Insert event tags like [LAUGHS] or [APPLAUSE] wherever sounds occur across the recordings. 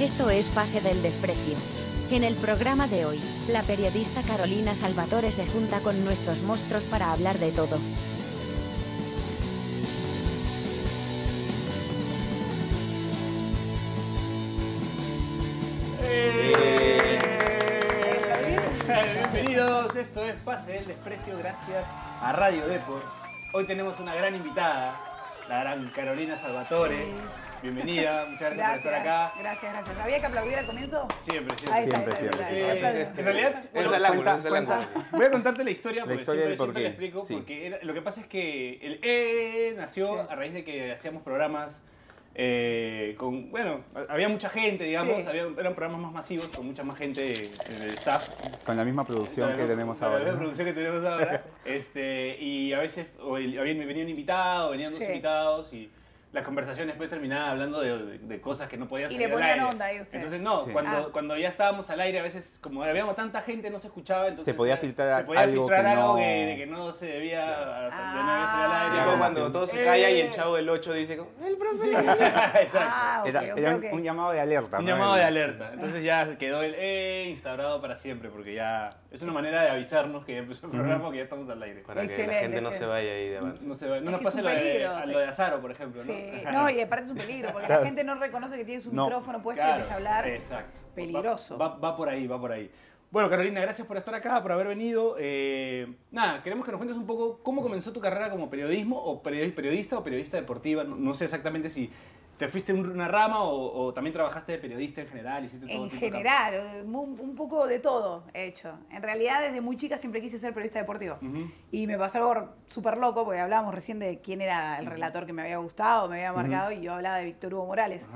Esto es Pase del Desprecio. En el programa de hoy, la periodista Carolina Salvatore se junta con nuestros monstruos para hablar de todo. Bienvenidos, esto es Pase del Desprecio gracias a Radio Depor. Hoy tenemos una gran invitada, la gran Carolina Salvatore. Bienvenida, muchas gracias, por estar acá. Gracias, gracias. ¿Había que aplaudir al comienzo? Siempre, Ahí siempre. está, Siempre, ahí siempre. está, ahí está. Eh, en realidad, bueno, es el ángulo, cuenta- ese es el cuenta- ángulo. Voy a contarte la historia porque historia siempre, por siempre la explico Sí. porque era- lo que pasa es que el E nació Sí. a raíz de que hacíamos programas eh, con, bueno, había mucha gente, digamos, Sí. había- eran programas más masivos con mucha más gente en el staff. Con la misma producción que Claro, tenemos con La ahora. misma producción que tenemos ahora. [LAUGHS] este, y a veces o el- habían, venían invitados, venían dos invitados y las conversaciones después terminaban hablando de, de- de cosas que no podían Y salir le al ponían aire. onda ahí ustedes. Entonces, no, Sí. cuando, Ah. cuando ya estábamos al aire, a veces, como habíamos tanta gente, no se escuchaba. Entonces, Se podía eh, filtrar se podía algo filtrar que algo no- que, que no se debía, de no debía salir al aire. Tipo cuando todo se Eh. calla y el chavo del 8 dice, el profe. [LAUGHS] Exacto. Ah, ok, Era, ok, era un, ok. un llamado de alerta. Un ¿no? llamado de alerta. Entonces ya quedó el E instaurado para siempre, porque ya es una manera de avisarnos que ya empezó el programa, que ya estamos al aire. Para que la Excelente, gente no sí. se vaya ahí de avance. No, se va- no nos pase lo un de, a lo de Azaro, por ejemplo. Sí, ¿no? [LAUGHS] no, y aparte es un peligro, porque Claro. la gente no reconoce que tiene su No. micrófono puesto y Claro, empieza a hablar. Exacto. Peligroso. Va, va- va por ahí, va por ahí. Bueno, Carolina, gracias por estar acá, por haber venido. Eh, nada, queremos que nos cuentes un poco cómo comenzó tu carrera como periodismo, o periodi- periodista o periodista deportiva. No, no sé exactamente si te fuiste un- una rama o, o también trabajaste de periodista en general. Hiciste todo En tipo general, un, un poco de todo he hecho. En realidad, desde muy chica siempre quise ser periodista deportivo. Y me pasó algo súper loco, porque hablábamos recién de quién era el relator que me había gustado, me había marcado, y yo hablaba de Víctor Hugo Morales.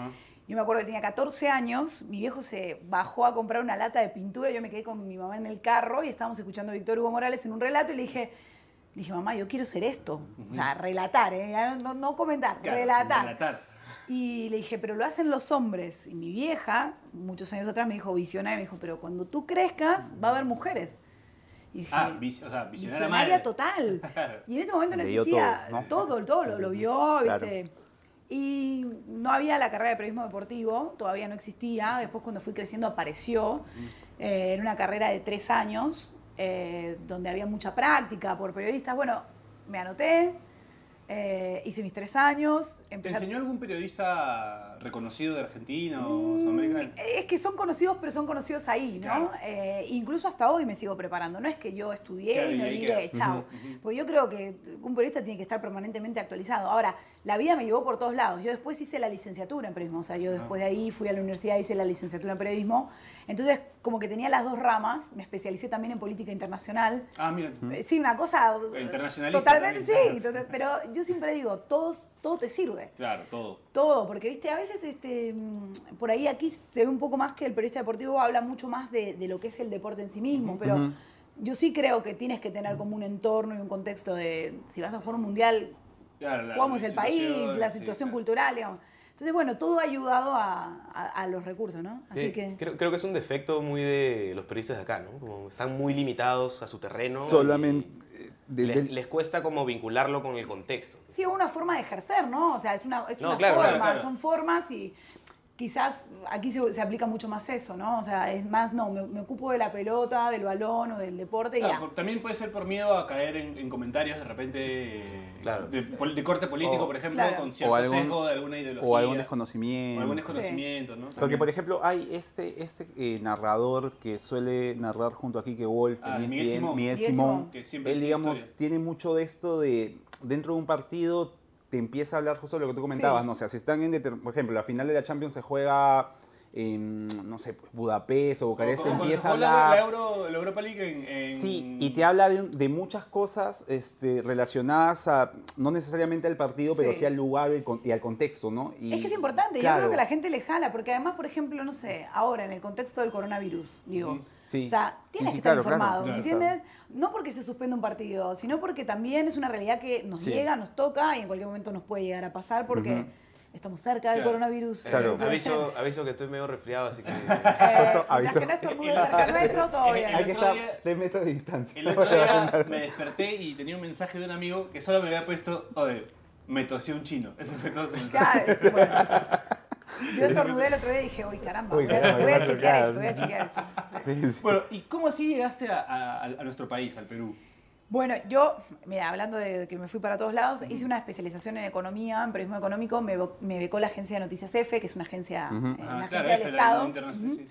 Yo me acuerdo que tenía 14 años, mi viejo se bajó a comprar una lata de pintura, yo me quedé con mi mamá en el carro y estábamos escuchando a Víctor Hugo Morales en un relato y le dije, le dije, mamá, yo quiero ser esto. O sea, relatar, ¿eh? No, no- no comentar, Claro, relatar. relatar. Y le dije, pero lo hacen los hombres. Y mi vieja, muchos años atrás, me dijo, visionaria, me dijo, pero cuando tú crezcas va a haber mujeres. Y dije, Ah, vis- o sea, visionaria visionaria madre. total. Claro. [LAUGHS] Y en ese momento no existía todo, ¿no? todo, todo, lo, lo vio, Claro. ¿viste? Y no había la carrera de periodismo deportivo, todavía no existía. Después, cuando fui creciendo, apareció. Eh, era una carrera de tres años, eh, donde había mucha práctica por periodistas. Bueno, me anoté, eh, hice mis tres años. ¿Te empecé a- enseñó algún periodista reconocido de Argentina o Mm, sudamericano? Es que son conocidos, pero son conocidos ahí, ¿no? Claro. Eh, incluso hasta hoy me sigo preparando. No es que yo estudié Claro, y me olvidé, queda. chao. Ujú. Porque yo creo que un periodista tiene que estar permanentemente actualizado. Ahora, la vida me llevó por todos lados. Yo después hice la licenciatura en periodismo. O sea, yo después de ahí fui a la universidad, hice la licenciatura en periodismo. Entonces, como que tenía las dos ramas. Me especialicé también en política internacional. Ah, mira. Eh, Sí, una cosa. Internacionalista Totalmente también, sí. total- pero yo siempre digo, todos, todo te sirve Claro, todo. todo, porque viste, a veces este, mm, por ahí aquí se ve un poco más que el periodista deportivo habla mucho más de, de lo que es el deporte en sí mismo, pero yo sí creo que tienes que tener como un entorno y un contexto de, si vas a jugar un mundial, Claro, la- cómo es el país, la situación cultural, digamos. Entonces, bueno, todo ha ayudado a, a- a los recursos, ¿no? Así Sí, que... creo, creo que es un defecto muy de los periodistas de acá, ¿no? Como están muy limitados a su terreno. Solamente. y de- les, les cuesta como vincularlo con el contexto. Sí, es una forma de ejercer, ¿no? O sea, es una, es No, una claro, forma, claro, claro. son formas y quizás aquí se, se aplica mucho más eso, ¿no? O sea, es más, no, me, me ocupo de la pelota, del balón o del deporte y Claro, ya. por- también puede ser por miedo a caer en, en comentarios de repente eh, Claro. de, pol- de corte político, O- por ejemplo, Claro. con cierto O algún- sesgo de alguna ideología. o algún O desconocimiento. algún desconocimiento, ¿no? Porque, por ejemplo, hay este, este eh, narrador que suele narrar junto a Kike Wolf, Ah, Miguel ESPN, Simón. Miguel Simón. Simón. Que siempre Él, digamos, historia. tiene mucho de esto de, dentro de un partido, te empieza a hablar justo de lo que tú comentabas, Sí. ¿no? O sea, si están en, por ejemplo, la final de la Champions se juega en, no sé, pues, Budapest o Bucarest, te empieza a hablar... la Euro, la Europa League en, en- Sí, y te habla de, de muchas cosas este, relacionadas a, no necesariamente al partido, pero Sí. sí al lugar y al con- y al contexto, ¿no? Y- Es que es importante, yo creo que la gente le jala, porque además, por ejemplo, no sé, ahora en el contexto del coronavirus, digo. Sí. o sea, tienes sí, que estar claro, informado, claro, ¿me entiendes? No porque se suspende un partido, sino porque también es una realidad que nos Sí. llega, nos toca y en cualquier momento nos puede llegar a pasar porque estamos cerca del Claro. coronavirus. Claro. entonces, Aviso, [LAUGHS] aviso que estoy medio resfriado, así que... [LAUGHS] eh, aviso. que no estornude cerca [LAUGHS] nuestro, todo bien. Hay El que otro estar día- 3 metros de distancia. El otro día me desperté y tenía un mensaje de un amigo que solo me había puesto, oye, me tosió un chino. Ese fue todo su mensaje. Claro, bueno. Yo estornudé el otro día y dije, uy, caramba, Uy, voy a- caramba, voy a chequear esto, voy a chequear esto. Sí, sí. [LAUGHS] Bueno, ¿y cómo así llegaste a, a- a nuestro país, al Perú? Bueno, yo, mira, hablando de que me fui para todos lados, hice una especialización en economía, en periodismo económico, me, me becó la agencia de Noticias F, que es una agencia, eh, una Ah, agencia claro, del F, la Estado. sí.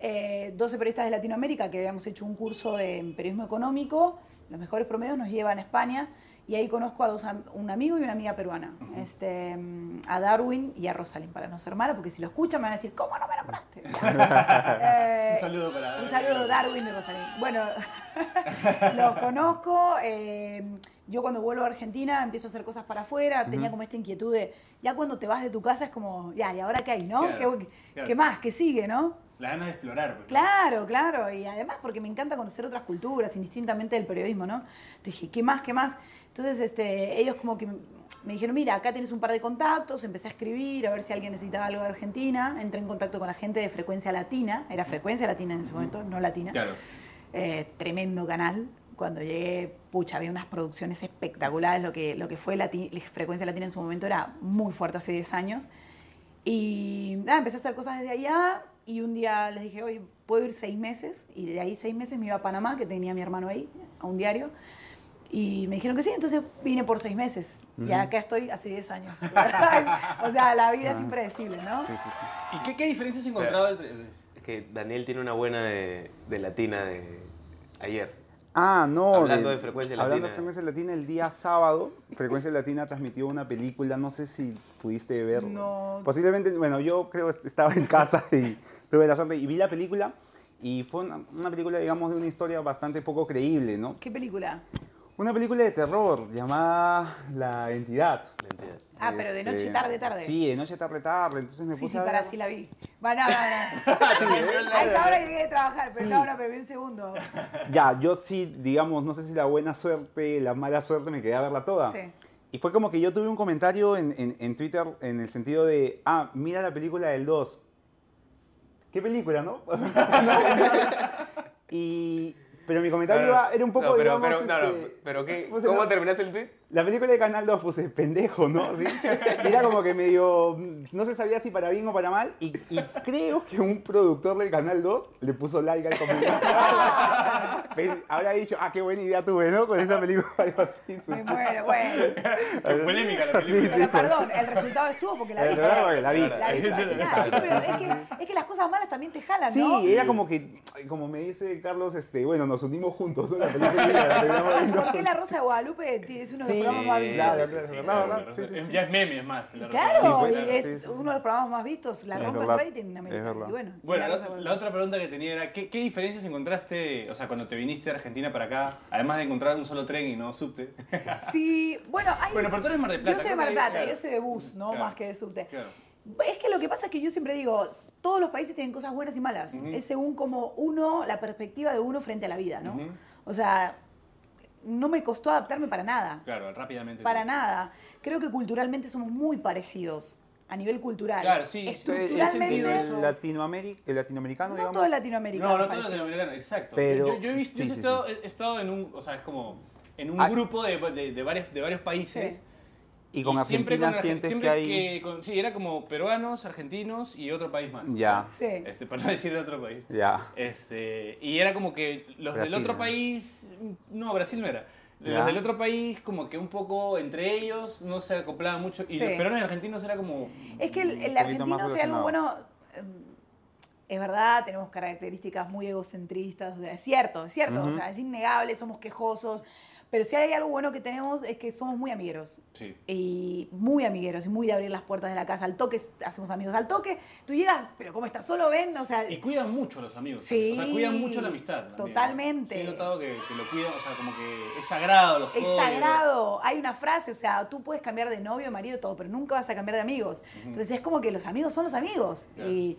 Eh, 12 periodistas de Latinoamérica que habíamos hecho un curso de periodismo económico, los mejores promedios nos llevan a España y ahí conozco a dos, am- un amigo y una amiga peruana, este, mm, a Darwin y a Rosalind, para no ser mala, porque si lo escuchan me van a decir, ¿cómo no me nombraste? [LAUGHS] Eh, Un saludo para Un saludo, Darwin y Rosalind. Bueno, [LAUGHS] los conozco. eh, yo cuando vuelvo a Argentina empiezo a hacer cosas para afuera. Tenía como esta inquietud de, ya cuando te vas de tu casa es como, ya, ¿y ahora qué hay, no? Claro, ¿Qué, claro. qué más? ¿Qué sigue, no? La ganas de explorar. Claro, claro. Y además porque me encanta conocer otras culturas, indistintamente del periodismo, ¿no? Entonces dije, ¿qué más, qué más? Entonces este, ellos como que me dijeron, mira, acá tienes un par de contactos, empecé a escribir, a ver si alguien necesitaba algo de Argentina. Entré en contacto con la gente de Frecuencia Latina, era Frecuencia Latina en ese momento, no Latina. Claro. Eh, tremendo canal. Cuando llegué, pucha, había unas producciones espectaculares. Lo que, lo que fue Lati- Frecuencia Latina en su momento era muy fuerte hace 10 años. Y nada, empecé a hacer cosas desde allá. Y un día les dije, oye, puedo ir seis meses. Y de ahí seis meses me iba a Panamá, que tenía mi hermano ahí, a un diario. Y me dijeron que sí, entonces vine por seis meses. Y acá estoy hace 10 años. [LAUGHS] o sea, la vida es impredecible, ¿no? Sí, sí, sí. ¿Y qué, qué diferencias has encontrado entre.? Es que Daniel tiene una buena de, de latina de ayer. Ah, no. Hablando de Frecuencia Hablando Latina. de Frecuencia Latina, el día sábado, Frecuencia Latina transmitió una película, no sé si pudiste ver. No. Posiblemente, bueno, yo creo que estaba en casa y tuve la suerte y vi la película y fue una, una película, digamos, de una historia bastante poco creíble, ¿no? ¿Qué película? Una película de terror llamada La Entidad. La entidad. Ah, pero de noche, Este, tarde, tarde. Sí, de noche, tarde, tarde. Entonces me Sí, puse sí, a para sí la vi. No, no, [LAUGHS] no. A esa hora llegué de trabajar, pero Sí. no, no, pero vi un segundo. Ya, yo sí, digamos, no sé si la buena suerte, la mala suerte, me quedé a verla toda. Sí. Y fue como que yo tuve un comentario en, en- en Twitter en el sentido de, ah, mira la película del 2. ¿Qué película, no? [LAUGHS] y, pero mi comentario iba- era un poco, no, pero, digamos, pero, no, no, este, pero ¿qué? ¿cómo terminaste el tweet? La película de Canal 2 puse pendejo, ¿no? [LAUGHS] ¿Sí? Era como que medio. No se sabía si para bien o para mal. Y, y creo que un productor del Canal 2 le puso like al comentario. [LAUGHS] Habrá dicho, ah, qué buena idea tuve, ¿no? Con esa película, [LAUGHS] algo así. Me muero, bueno. Qué polémica la película. Pero perdón, el resultado estuvo porque la vi. verdad, porque la vi. La vi final. Pero es que, es que las cosas malas también te jalan, Sí, ¿no? era como que, como me dice Carlos, este, bueno, nos unimos juntos, ¿no? La película la terminamos viendo. ¿Por qué La Rosa de Guadalupe es uno de los Sí, programas más vistos? claro, claro, Es-. Ya es meme, es más. la Claro, pues, es sí, sí. uno de los programas más vistos, la Es rompe el rating en es América. verdad. Y bueno, Bueno, La la, Rosa de la Guadalupe. otra pregunta que tenía era, ¿qué, qué diferencias encontraste, o sea, cuando te viniste a Argentina para acá, además de encontrar un solo tren y no subte? Sí, bueno, hay... Bueno, pero tú eres Mar del Plata, Yo soy de Mar del Plata, yo soy de bus, ¿no? Más que de subte. Claro. Es que lo que pasa es que yo siempre digo, todos los países tienen cosas buenas y malas. Es según como uno, la perspectiva de uno frente a la vida, ¿no? O sea, no me costó adaptarme para nada. Claro, rápidamente. Para sí. nada. Creo que culturalmente somos muy parecidos a nivel cultural. Claro, sí, Estructuralmente, he sentido eso. El, latinoameri- el latinoamericano, no digamos. todo es latinoamericano. No, no todo parece. latinoamericano, exacto. Pero- yo, yo he visto, sí, yo he sí, estado, he estado en un, o sea, es como en un Ah. grupo de, de, de varios, de varios países. Y con siempre Argentina con sientes siempre que hay... que con- sí, era como peruanos, argentinos y otro país más. Ya. Sí. Este, para no decir otro país. Ya. Este, y era como que los Brasil, del otro ¿no? país, no, Brasil no era. Los Ya. del otro país como que un poco entre ellos no se acoplaban mucho y Sí. los peruanos y argentinos era como Es que el, el argentino, o sea, algo bueno, eh, es verdad, tenemos características muy egocentristas, o sea, es cierto, es cierto, o Ujú. sea, es innegable, somos quejosos, pero si hay algo bueno que tenemos es que somos muy amigueros. sí. Y muy amigueros, y muy de abrir las puertas de la casa. Al toque hacemos amigos. Al toque, tú llegas, pero ¿cómo estás? Solo ven, o sea, Y cuidan mucho a los amigos. Sí, O sea, cuidan mucho la amistad. totalmente. Sí, he notado que, que lo cuidan, o sea, como que es sagrado los Es sagrado. Hay una frase, o sea, tú puedes cambiar de novio, marido, todo, pero nunca vas a cambiar de amigos. Entonces es como que los amigos son los amigos. Claro. Y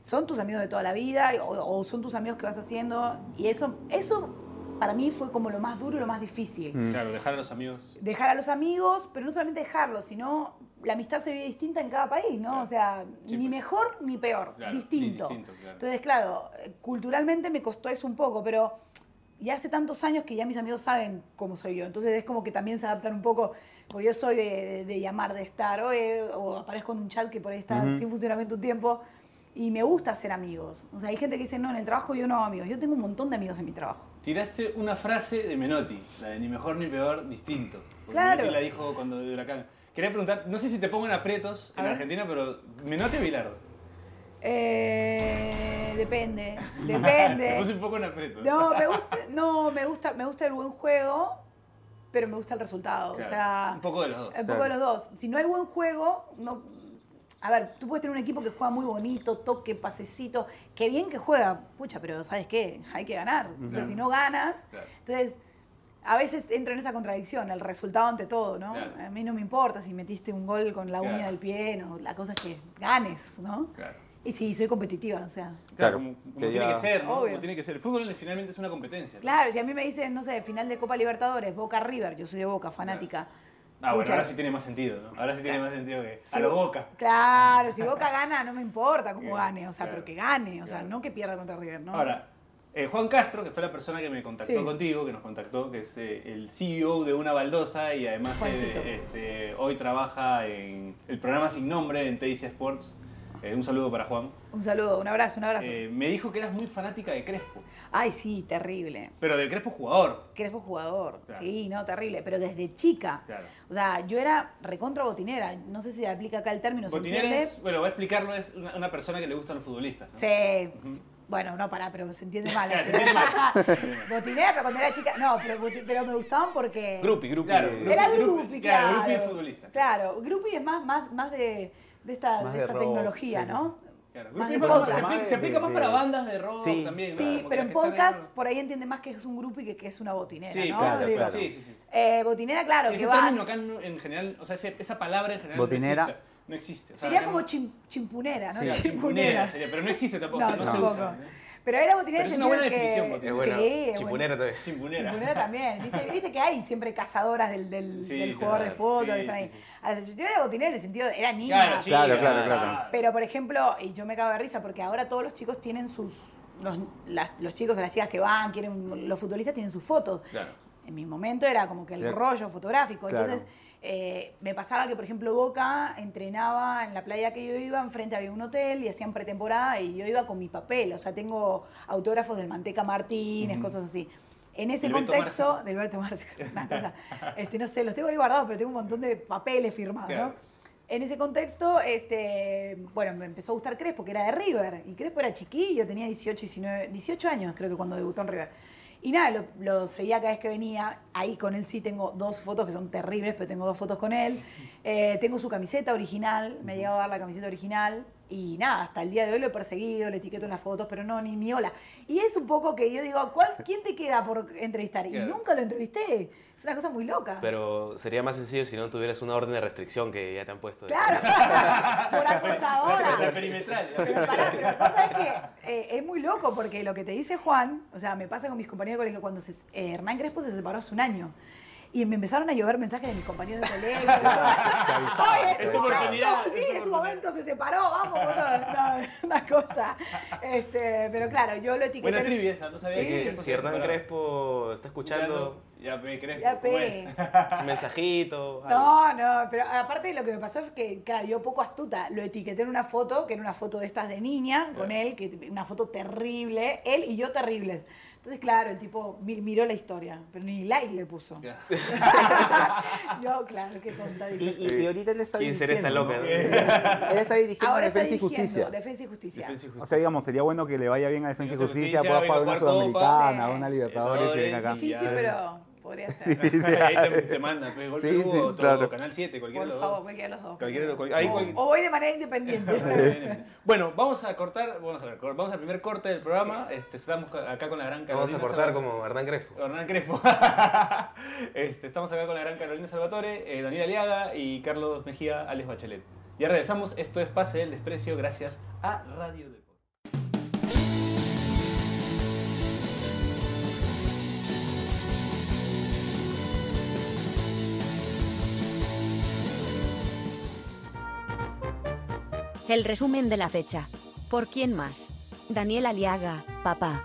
son tus amigos de toda la vida o, o son tus amigos que vas haciendo. Y eso, eso para mí fue como lo más duro y lo más difícil. Claro, dejar a los amigos. Dejar a los amigos, pero no solamente dejarlos, sino la amistad se vive distinta en cada país, ¿no? Claro. O sea, Sí, ni pues. mejor ni peor, Claro, distinto. distinto, claro. Entonces, claro, eh, culturalmente me costó eso un poco, pero y hace tantos años que ya mis amigos saben cómo soy yo. Entonces es como que también se adaptan un poco, porque yo soy de, de- de llamar, de estar, oye, o aparezco en un chat que por ahí está sin funcionamiento un tiempo. Y me gusta hacer amigos. O sea, hay gente que dice, no, en el trabajo yo no hago amigos. Yo tengo un montón de amigos en mi trabajo. Tiraste una frase de Menotti, la de ni mejor ni peor, distinto. Porque Claro. Menotti la dijo cuando de Huracán. Quería preguntar, no sé si te pongo en aprietos en. Argentina, pero ¿Menotti o Bilardo? Eh, depende, Te depende. [LAUGHS] puse un poco en aprietos. No, me gusta, no, me gusta, me gusta el buen juego, pero me gusta el resultado. Claro, O sea, un poco de los dos. Un poco de los dos. Si no hay buen juego, no. A ver, tú puedes tener un equipo que juega muy bonito, toque, pasecito, qué bien que juega, pucha, pero ¿sabes qué? Hay que ganar. O sea, si no ganas, Claro. entonces a veces entro en esa contradicción, el resultado ante todo, ¿no? Claro. A mí no me importa si metiste un gol con la uña del pie, no, la cosa es que ganes, ¿no? Claro. Y sí, soy competitiva, o sea. Claro, Claro, como, como que tiene ya- que ser, ¿no? Obvio. Como tiene que ser. El fútbol finalmente es una competencia. ¿no? Claro, si a mí me dicen, no sé, final de Copa Libertadores, Boca River, yo soy de Boca, fanática. Ah, bueno, ahora sí tiene más sentido, ¿no? Ahora sí tiene más sentido que a lo Bo- boca. Claro, si Boca [LAUGHS] gana, no me importa cómo Claro, gane, o sea, claro, pero que gane, o sea, no que pierda contra River, ¿no? Ahora, eh, Juan Castro, que fue la persona que me contactó Sí. contigo, que nos contactó, que es eh, el CEO de una baldosa y además eh, este, hoy trabaja en el programa Sin Nombre en TIC Sports. Eh, un saludo para Juan. Un saludo, un abrazo, un abrazo. Eh, me dijo que eras muy fanática de Crespo, Ay, sí, terrible. pero del Crespo jugador. Crespo jugador, Claro. sí, no, terrible, pero desde chica. Claro. O sea, yo era recontra botinera, no sé si se aplica acá el término, ¿se Botinera entiende? es, bueno, voy a explicarlo, es una, una persona que le gustan los futbolistas. ¿no? Sí. Bueno, no, pará, pero se entiende [LAUGHS] mal. Claro, se entiende mal. [LAUGHS] botinera, pero cuando era chica, no, pero, me gustaban porque... Grupi, grupi. Claro, grupi. Era Grupi, grupi, claro, claro. grupi es futbolista. Claro, grupi es más, más, más de, de esta, de de esta rock, tecnología, sí. ¿no? Claro, Más de podcast. se, aplica, se aplica más para bandas de rock Sí. también. Sí, claro, porque pero en podcast en- por ahí entiende más que es un grupi que, que es una botinera, Sí, ¿no? claro, Digo, claro. Sí, sí, sí. eh, botinera, claro, Sí, que ese vas... término acá no- en general, o sea, ese- esa palabra en general Botinera. no existe. No existe. O sea, Sería como no- chim- chimpunera, ¿no? Sí, chimpunera. sería, pero no existe tampoco, No, no se usa. ¿no? Pero era botinera Pero es una buena definición, botinera. Es bueno. Sí, es Chimpunera también. Chimpunera. Chimpunera también. ¿Viste, viste que hay siempre cazadoras del, del, Sí, del jugador de fútbol que están ahí. Sí. O sea, Yo era botinera en el sentido de era niña. Claro, chica, Claro, claro, claro. Pero, por ejemplo, y yo me cago de risa porque ahora todos los chicos tienen sus. Los, las- los chicos o las chicas que van, quieren. Los futbolistas tienen sus fotos. Claro. En mi momento era como que el Claro. rollo fotográfico. Claro. Entonces, eh, me pasaba que, por ejemplo, Boca entrenaba en la playa que yo iba, enfrente había un hotel y hacían pretemporada y yo iba con mi papel. O sea, tengo autógrafos del Manteca Martínez, cosas así. En ese contexto, del es una cosa, [LAUGHS] este, no sé, los tengo ahí guardados, pero tengo un montón de papeles firmados, Claro. ¿no? En ese contexto, este, bueno, me empezó a gustar Crespo, que era de River. Y Crespo era chiquillo, tenía 18, 19, 18 años creo que cuando debutó en River. Y nada, lo, lo seguía cada vez que venía. Ahí con él sí tengo dos fotos que son terribles, pero tengo dos fotos con él. Eh, tengo su camiseta original, me ha llegado a dar la camiseta original. Y nada, hasta el día de hoy lo he perseguido, le etiqueto en las fotos, pero no, ni, ni hola. Y es un poco que yo digo, ¿cuál, ¿quién te queda por entrevistar? Y Claro. nunca lo entrevisté. Es una cosa muy loca. Pero sería más sencillo si no tuvieras una orden de restricción que ya te han puesto. Claro, por La acosadora. perimetral. Pero pará, pero la cosa es que eh, es muy loco porque lo que te dice Juan, o sea, me pasa con mis compañeros de colegio, cuando se- eh, Hernán Crespo se separó hace un año. Y me empezaron a llover mensajes de mis compañeros de colegio. [LAUGHS] Oye, es tu oportunidad, sí, es tu momento, se separó, vamos. No, una cosa. Este, pero claro, yo lo etiqueté. Buena trivia esa, no sabía Sí. Que que Crespo si se Hernán separaba. Crespo está escuchando, Ya pe, Crespo. Ya ¿cómo pe. mensajito. algo. No, no, pero aparte lo que me pasó es que, claro, yo poco astuta, lo etiqueté en una foto, que era una foto de estas de niña, con Claro. él, que una foto terrible, él y yo terribles. Entonces, claro, el tipo mi- miró la historia, pero ni like le puso. Claro. [LAUGHS] yo, claro, qué tonta. Y, y- y ahorita él está ¿Quién será esta loca? ¿no? no? Él está dirigiendo Ahora está Defensa y dirigiendo Justicia. Defensa y Justicia. Defensa y justicia. O sea, digamos, sería bueno que le vaya bien a Defensa y Justicia, pueda venga una. Sudamericana, una Libertadores y venga acá. Sí, Difícil, pero podría [LAUGHS] ser. Ahí te, te manda, pe, Gol Sí, Perú sí, claro. Canal 7, cualquiera Por de los favor, dos. cualquiera de los dos. Cualquiera de cual- ahí o, cual- o voy de manera independiente. [LAUGHS] [LAUGHS] Bueno, vamos a cortar, vamos, a ver, vamos al primer corte del programa. Este, estamos acá con la gran Vamos Carolina a cortar Salvatore. como Hernán Crespo. Hernán Crespo. este, estamos acá con la gran Carolina Salvatore, eh, Daniel Aliaga y Carlos Mejía, Alex Bachelet. Ya regresamos, esto es Pase del Desprecio gracias a Radio Deport. El resumen de la fecha. ¿Por quién más? Daniel Aliaga, papá.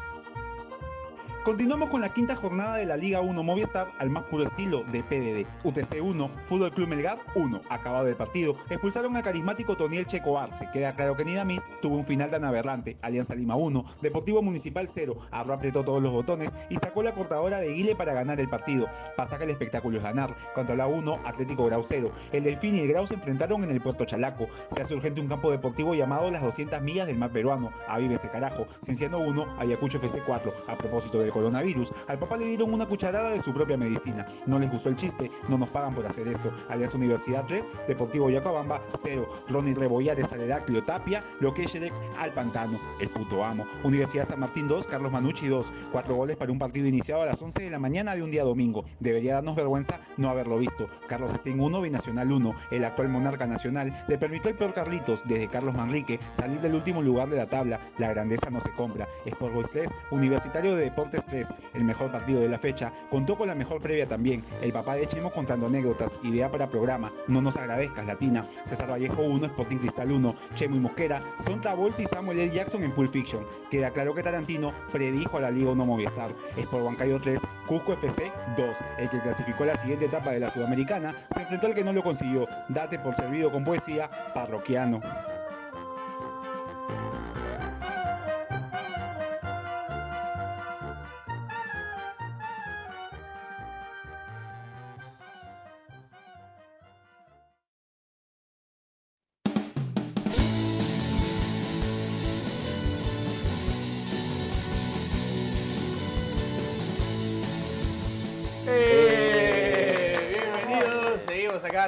Continuamos con la quinta jornada de la Liga 1 Movistar al más puro estilo de PDD. UTC 1, Fútbol Club Melgar 1. Acabado el partido, expulsaron al carismático Toniel Checo Arce. Queda claro que Nidamis tuvo un final tan aberrante. Alianza Lima 1, Deportivo Municipal 0. Arro apretó todos los botones y sacó la cortadora de Guile para ganar el partido. Pasa que el espectáculo es ganar. Contra la 1, Atlético Grau 0. El Delfín y el Grau se enfrentaron en el Puerto Chalaco. Se hace urgente un campo deportivo llamado las 200 millas del mar peruano. Avívense carajo. Cienciano 1, Ayacucho FC 4. A propósito coronavirus, al papá le dieron una cucharada de su propia medicina. No les gustó el chiste, no nos pagan por hacer esto. Alianza Universidad 3, Deportivo Yacabamba 0. Ronnie Rebollares al Heraclio Tapia, Loquecherek al Pantano, el puto amo. Universidad San Martín 2, Carlos Manucci 2. Cuatro goles para un partido iniciado a las 11 de la mañana de un día domingo. Debería darnos vergüenza no haberlo visto. Carlos Stein 1, Binacional 1. El actual monarca nacional le permitió al peor Carlitos, desde Carlos Manrique, salir del último lugar de la tabla. La grandeza no se compra. Sport Boys 3, Universitario de Deportes 3. El mejor partido de la fecha. Contó con la mejor previa también. El papá de Chimo contando anécdotas. Idea para programa. No nos agradezcas, Latina. César Vallejo 1, Sporting Cristal 1. Chemo y Mosquera son Travolta y Samuel L. Jackson en Pulp Fiction. Queda claro que Tarantino predijo a la Liga 1 Movistar. Sport Bancayo 3, Cusco FC 2. El que clasificó a la siguiente etapa de la Sudamericana se enfrentó al que no lo consiguió. Date por servido con poesía parroquiano.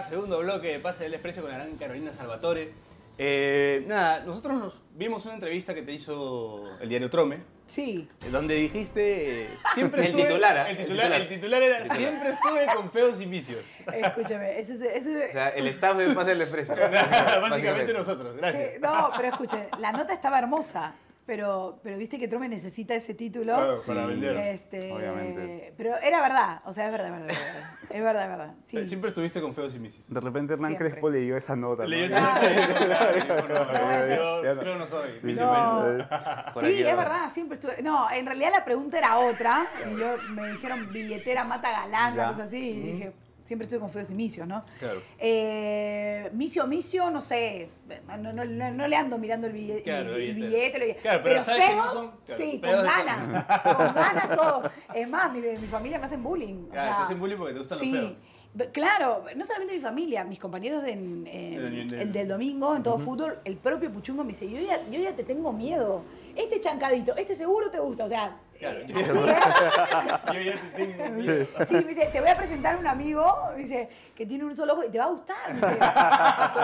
Segundo bloque de Pase del Desprecio con la gran Carolina Salvatore. Eh, nada, nosotros nos vimos una entrevista que te hizo el diario Trome, Sí. donde dijiste, eh, siempre [LAUGHS] El estuve... titular, ¿ah? El El titular, titular. el titular era, siempre estuve con feos y vicios. [LAUGHS] Escúchame, ese, ese- O sea, el staff de Pase del Desprecio. [LAUGHS] Básicamente nosotros, gracias. Eh, no, pero escuchen, la nota estaba hermosa, pero, pero viste que Trome necesita ese título. Claro, para vender. Este, obviamente. Pero era verdad, o sea, es verdad, es verdad, es verdad. Es verdad, es verdad. Sí. Siempre estuviste con feos y vicios. De repente Hernán Siempre. Crespo leyó esa nota. ¿no? Leyó esa nota yo no. feo no soy, Sí, sí. No. Sí, es verdad, siempre estuve. No, en realidad la pregunta era otra. Y yo me dijeron billetera mata galán, una cosa así. Y dije, siempre estuve con feos y misios, ¿no? Claro. Eh, misio, misio, no sé. No, no, no, no le ando mirando el billete. Claro, el, billete. pero pero, feos, son- claro, sí, feos con ganas. con ganas todo. Es más, mi, mi familia me hacen bullying. o Claro, sea, te hacen bullying porque te gustan los sí. feos. Be- Claro, no solamente mi familia, mis compañeros de, en- en- El- el- el del domingo, en todo fútbol, el propio Puchungo me dice, yo ya, yo ya te tengo miedo. Este chancadito, este seguro te gusta. O sea, Claro, yo- [LAUGHS] te tengo miedo. Sí, me dice, te voy a presentar a un amigo, me dice, que tiene un solo ojo y te va a gustar. me dice.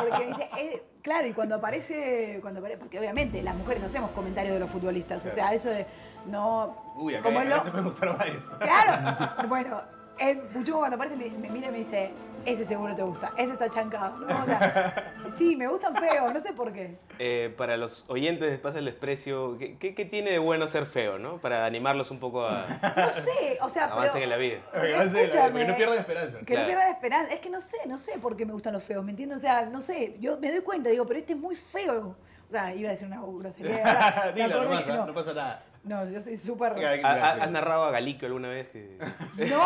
porque me dice, eh, claro, y cuando aparece, cuando aparece, porque obviamente las mujeres hacemos comentarios de los futbolistas, o sea, eso de, no, Uy, acá, como acá es lo- te pueden gustar varios. Claro, bueno, el Puchungo cuando aparece me, me mira y me dice, ese seguro te gusta, ese está chancado, ¿no? O sea, [LAUGHS] sí, me gustan feos, no sé por qué. Eh, para los oyentes de Pase del Desprecio, ¿qué, qué, qué tiene de bueno ser feo, no? Para animarlos un poco a No sé, o sea, avancen pero- en la vida. Escúchame. porque no pierdan esperanza. Que Claro. no pierdan esperanza. Es que no sé, no sé por qué me gustan los feos, ¿me entiendes? O sea, no sé, yo me doy cuenta, digo, pero este es muy feo. O sea, iba a decir una grosería. [LAUGHS] Dilo no. no pasa nada. No, yo soy súper... Cada quien ¿Ha- puede ha- hacer. ¿Has narrado a Galico alguna vez? Que... [LAUGHS] No,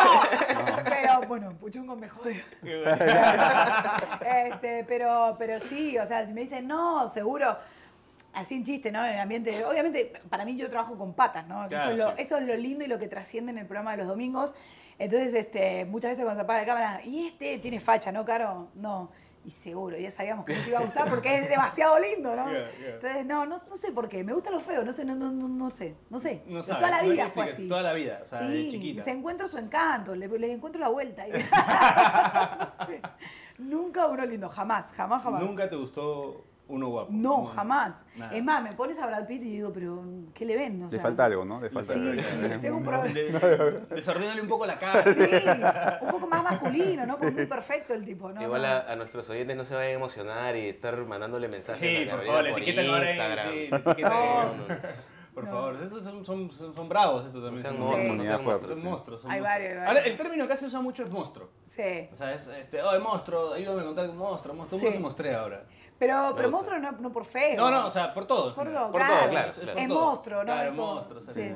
pero bueno, Puchungo me jode. [LAUGHS] Este, pero, pero sí, o sea, si me dicen, no, seguro, así en chiste, ¿no? En el ambiente, obviamente, para mí yo trabajo con patas, ¿no? Que Claro, eso, es lo, sí. eso es lo lindo y lo que trasciende en el programa de los domingos. Entonces, este, muchas veces cuando se apaga la cámara, y este tiene facha, ¿no, Caro? No. Y seguro, ya sabíamos que no te iba a [LAUGHS] gustar porque es demasiado lindo, ¿no? Yeah, yeah. Entonces, no, no, no sé por qué. Me gustan los feos, no sé, no, no, no, no sé, no sé. No De sabes, toda la vida fue así. Toda la vida, o sea, de sí, chiquita. se encuentra su encanto, le, le encuentro la vuelta. [LAUGHS] [LAUGHS] Sé. Nunca uno lindo, jamás, jamás, jamás. Nunca te gustó uno guapo. No, jamás. Nada. Es más, me pones a Brad Pitt y digo, pero ¿qué le ven? O Le sea, falta algo, ¿no? Le falta Sí, algo. sí, tengo un problema. [LAUGHS] De- Desordénale un poco la cara. Sí, un poco más masculino, ¿no? Porque muy perfecto el tipo, ¿no? Igual No. a, a nuestros oyentes no se vayan a emocionar y estar mandándole mensajes Sí, a por favor, por Instagram. sí. [LAUGHS] Por No. favor, estos son, son, son, son bravos estos también. sean son monstruos, Sí. no sean Son monstruos. Son monstruos. son Hay monstruos. varios, hay Ahora, varios. el término que se usa mucho es monstruo. Sí. O sea, es, este, oh, monstruo, ayúdame a contar un monstruo, monstruo, ¿cómo Sí. se mostré ahora? Pero, pero monstruo no, no por feo. No, no, o sea, por todo. Por todo, Por claro. todo, claro, Es claro. Es monstruo, ¿no? Claro, Es monstruo. sí.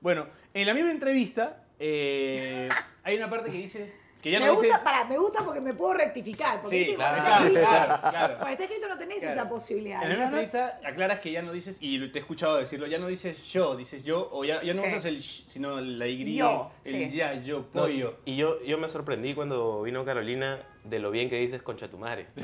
Bueno, en la misma entrevista eh, [LAUGHS] hay una parte que dices que ya me no gusta, dices. pará, me gusta porque me puedo rectificar. Porque Sí, viste, claro, claro, claro, claro. cuando está escrito no tenés Claro. esa posibilidad. En la misma ¿no? No- entrevista aclaras que ya no dices, y te he escuchado decirlo, ya no dices yo, dices yo, o ya, ya no Sí. usas el sh, sino la y, Yo, el sí. ya, yo, No, pollo. y yo, yo me sorprendí cuando vino Carolina de lo bien que dices concha tu madre. [LAUGHS]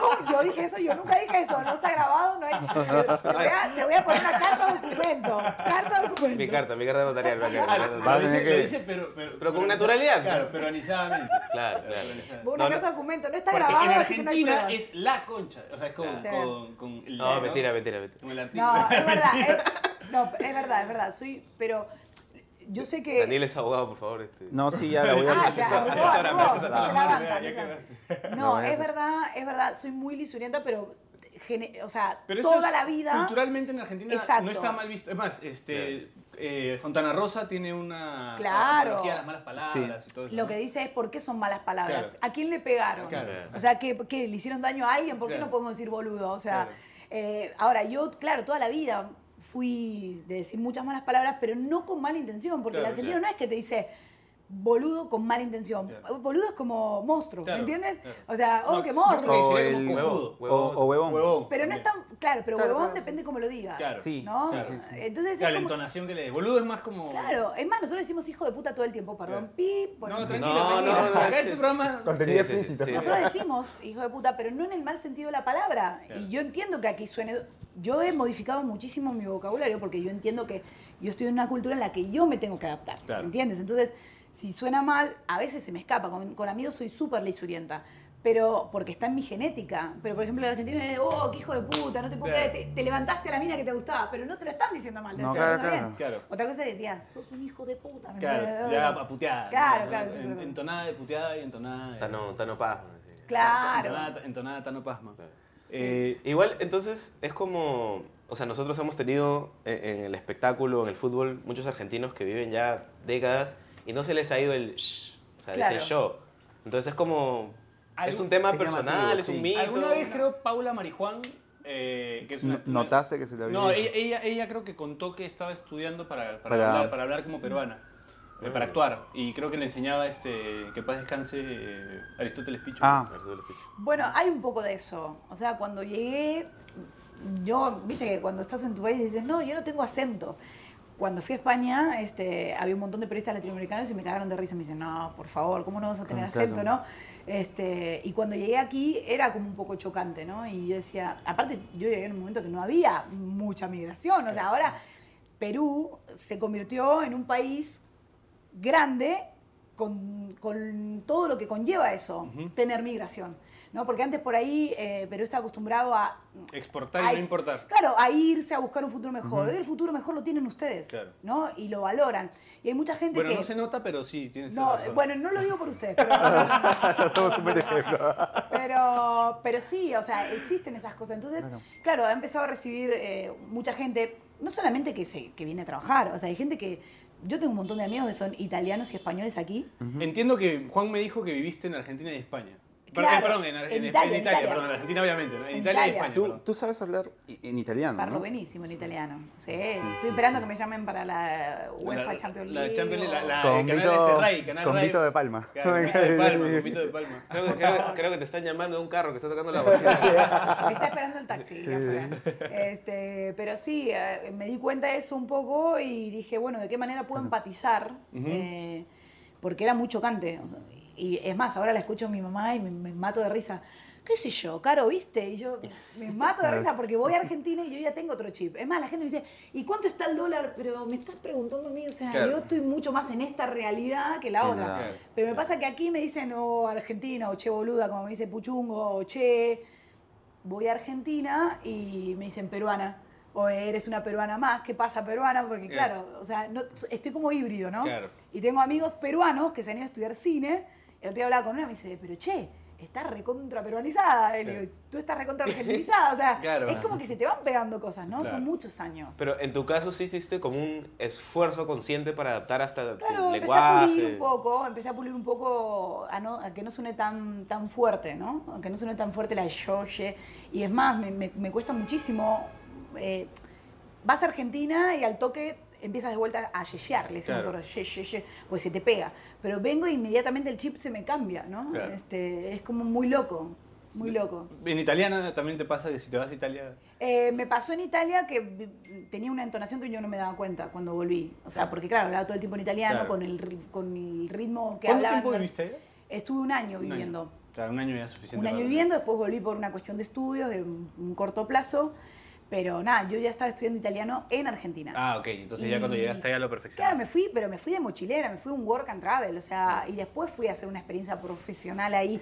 No, yo dije eso, yo nunca dije eso, no está grabado, no hay. [LAUGHS] Te voy a, te voy a poner una carta documento. Carta documento. Mi carta, mi carta notarial. mi carta, mi lo, carta Va a tener que- dice, pero, pero, Pero con naturalidad. Claro, pero anisadamente. Claro, claro. Una No, no. carta documento, no está grabado, en así que no hay Argentina es la concha, o sea, es con, Sí. con, con el No, mentira, mentira, mentira. Con el artículo. No, es verdad, [LAUGHS] es, no, es verdad, es verdad. Soy, pero yo sé que. Daniel es abogado, por favor. Este. No, sí, ya la voy a... Ah, Asesor- asesórame, asesórame. No, es verdad, es verdad, soy muy lisurienta, pero gene- o sea, Pero toda es- la vida. Culturalmente en Argentina Exacto. no está mal visto. Es más, este, eh, Fontana Rosa tiene una Claro. apología a las malas palabras y todo eso. Lo ¿no? que dice es por qué son malas palabras. Claro. ¿A quién le pegaron? Claro. O sea, ¿que, que le hicieron daño a alguien? ¿Por qué no podemos decir boludo? O sea, Claro. eh, ahora yo, claro, toda la vida fui de decir muchas malas palabras, pero no con mala intención, porque Claro, el argentino no es que te dice boludo con mala intención. Claro. Boludo es como monstruo, Claro, ¿me entiendes? claro. O sea, oh, No, qué monstruo. O sería el- como cojudo. O, o huevón. Huevón. Pero no es tan, claro, pero Claro, huevón claro. depende cómo lo digas. Claro. Sí, ¿No? sí, sí, sí. Entonces Claro, es la como, entonación que le des. Boludo es más como. Claro, es más, nosotros decimos hijo de puta todo el tiempo, perdón. Claro. Pip, No, bueno, tranquilo, No, tranquilo. no, no, Acá es este programa. Contenido Sí, sí, sí, explícito. sí. Nosotros decimos hijo de puta, pero no en el mal sentido de la palabra. Claro. Y yo entiendo que aquí suene. Yo he modificado muchísimo mi vocabulario porque yo entiendo que yo estoy en una cultura en la que yo me tengo que adaptar. Claro. ¿Me entiendes? Entonces, si suena mal, a veces se me escapa. Con, con amigos soy súper lisurienta. Pero porque está en mi genética. Pero por ejemplo, el argentino me dice, oh, qué hijo de puta, no te puedo Claro. creer, te, te levantaste a la mina que te gustaba. Pero no te lo están diciendo mal, te No, claro, diciendo claro. bien. Claro. Otra cosa es decir, sos un hijo de puta. ¿me Claro, entiendes? ya a puteada. Claro, claro, En- claro. Entonada de puteada y entonada de. Tano, Tano sí. Claro. Entonada, entonada Tano Pasma. Eh, Igual, entonces, es como... O sea, nosotros hemos tenido en, en el espectáculo, en el fútbol, muchos argentinos que viven ya décadas y no se les ha ido el shh, o sea, Claro. dicen yo. Entonces es como... Es un tema es personal, es un sí. mito. Alguna vez creo Paula Marijuán, eh, que es una... ¿Notaste que se le había No, ido? ella, ella, ella creo que contó que estaba estudiando para, para, Para- Hablar, para hablar como peruana, eh, Ah. para actuar. Y creo que le enseñaba este, que paz descanse eh, Aristóteles Picho. Ah. Bueno, hay un poco de eso. O sea, cuando llegué, yo, viste que cuando estás en tu país dices, no, yo no tengo acento. Cuando fui a España, este, había un montón de periodistas latinoamericanos y me cagaron de risa. Me dicen, no, por favor, ¿cómo no vas a tener Ah, acento, claro. no? Este, y cuando llegué aquí era como un poco chocante, ¿no? Y yo decía, aparte, yo llegué en un momento que no había mucha migración. O sea, ahora Perú se convirtió en un país grande con, con todo lo que conlleva eso, tener migración. ¿No? Porque antes por ahí eh, Perú está acostumbrado a... Exportar y a no importar. Claro, a irse a buscar un futuro mejor. Hoy el futuro mejor lo tienen ustedes, Claro. ¿no? Y lo valoran. Y hay mucha gente Bueno, que... no se nota, pero sí, tienes No, razón. bueno, no lo digo por ustedes, [LAUGHS] pero, Somos un buen ejemplo. pero, pero sí, o sea, existen esas cosas. Entonces, claro, ha empezado a recibir eh, mucha gente, no solamente que, se, que viene a trabajar, o sea, hay gente que... Yo tengo un montón de amigos que son italianos y españoles aquí. Entiendo que Juan me dijo que viviste en Argentina y España. Claro, eh, perdón, en, Ar- en en- Italia, en Italia, Italia. perdón, en Argentina obviamente, ¿no? En, En Italia y Italia. España, Tú, sabes hablar en italiano, Parlo ¿no? buenísimo en italiano. Sí, estoy esperando que me llamen para la UEFA La- Champions la League. Champions League, la- o- la- Con el canal Vito- este Ray, canal con Ray. Vito de Palma. Vito de Palma, con Vito de Palma. Creo, que- creo- creo que te están llamando de un carro que está tocando la bocina. [LAUGHS] Me está esperando el taxi. afuera. Este, pero sí, eh, me di cuenta de eso un poco y dije, bueno, ¿de qué manera puedo empatizar? Eh, porque era muy chocante. O sea, y es más, ahora la escucho a mi mamá y me, me mato de risa. ¿Qué sé yo, Caro, viste? Y yo me mato de risa porque voy a Argentina y yo ya tengo otro chip. Es más, la gente me dice, ¿y cuánto está el dólar? Pero me estás preguntando a mí, o sea, Claro. yo estoy mucho más en esta realidad que la otra. Claro. Pero me pasa que aquí me dicen, oh, Argentina, o che boluda, como me dice Puchungo, o che, voy a Argentina y me dicen peruana. O eres una peruana más, ¿qué pasa peruana? Porque Claro. claro, o sea, no- estoy como híbrido, ¿no? Claro. Y tengo amigos peruanos que se han ido a estudiar cine. El otro día hablaba con una y me dice, pero che, estás recontra peruanizada. Y le digo, tú estás recontra argentinizada. O sea, Claro. es como que se te van pegando cosas, ¿no? Claro. Son muchos años. Pero en tu caso sí hiciste como un esfuerzo consciente para adaptar hasta Claro, tu empecé a pulir lenguaje. un poco, empecé a pulir un poco a, no- a que no suene tan, tan fuerte, ¿no? A que no suene tan fuerte la yo, ye. Y es más, me, me- me cuesta muchísimo. eh, vas a Argentina y al toque empiezas de vuelta a yeshear, le decimos Claro. nosotros, ye, ye, ye, pues se te pega. Pero vengo e inmediatamente el chip se me cambia, ¿no? Claro. Este, es como muy loco, muy loco. En italiana también te pasa que si te vas a Italia. Eh, me pasó en Italia que tenía una entonación que yo no me daba cuenta cuando volví. O sea, porque claro, hablaba todo el tiempo en italiano Claro. con, el, con el ritmo que ¿Cuánto hablaba. tiempo viviste? Estuve un año Un año. viviendo. Claro, un año ya es suficiente. Un año para- viviendo, después volví por una cuestión de estudios de un corto plazo. Pero nada, yo ya estaba estudiando italiano en Argentina. Ah, ok. Entonces ya cuando llegaste allá lo Claro, perfeccionaste. me fui, pero me fui de mochilera, me fui a un work and travel, o sea, y después fui a hacer una experiencia profesional ahí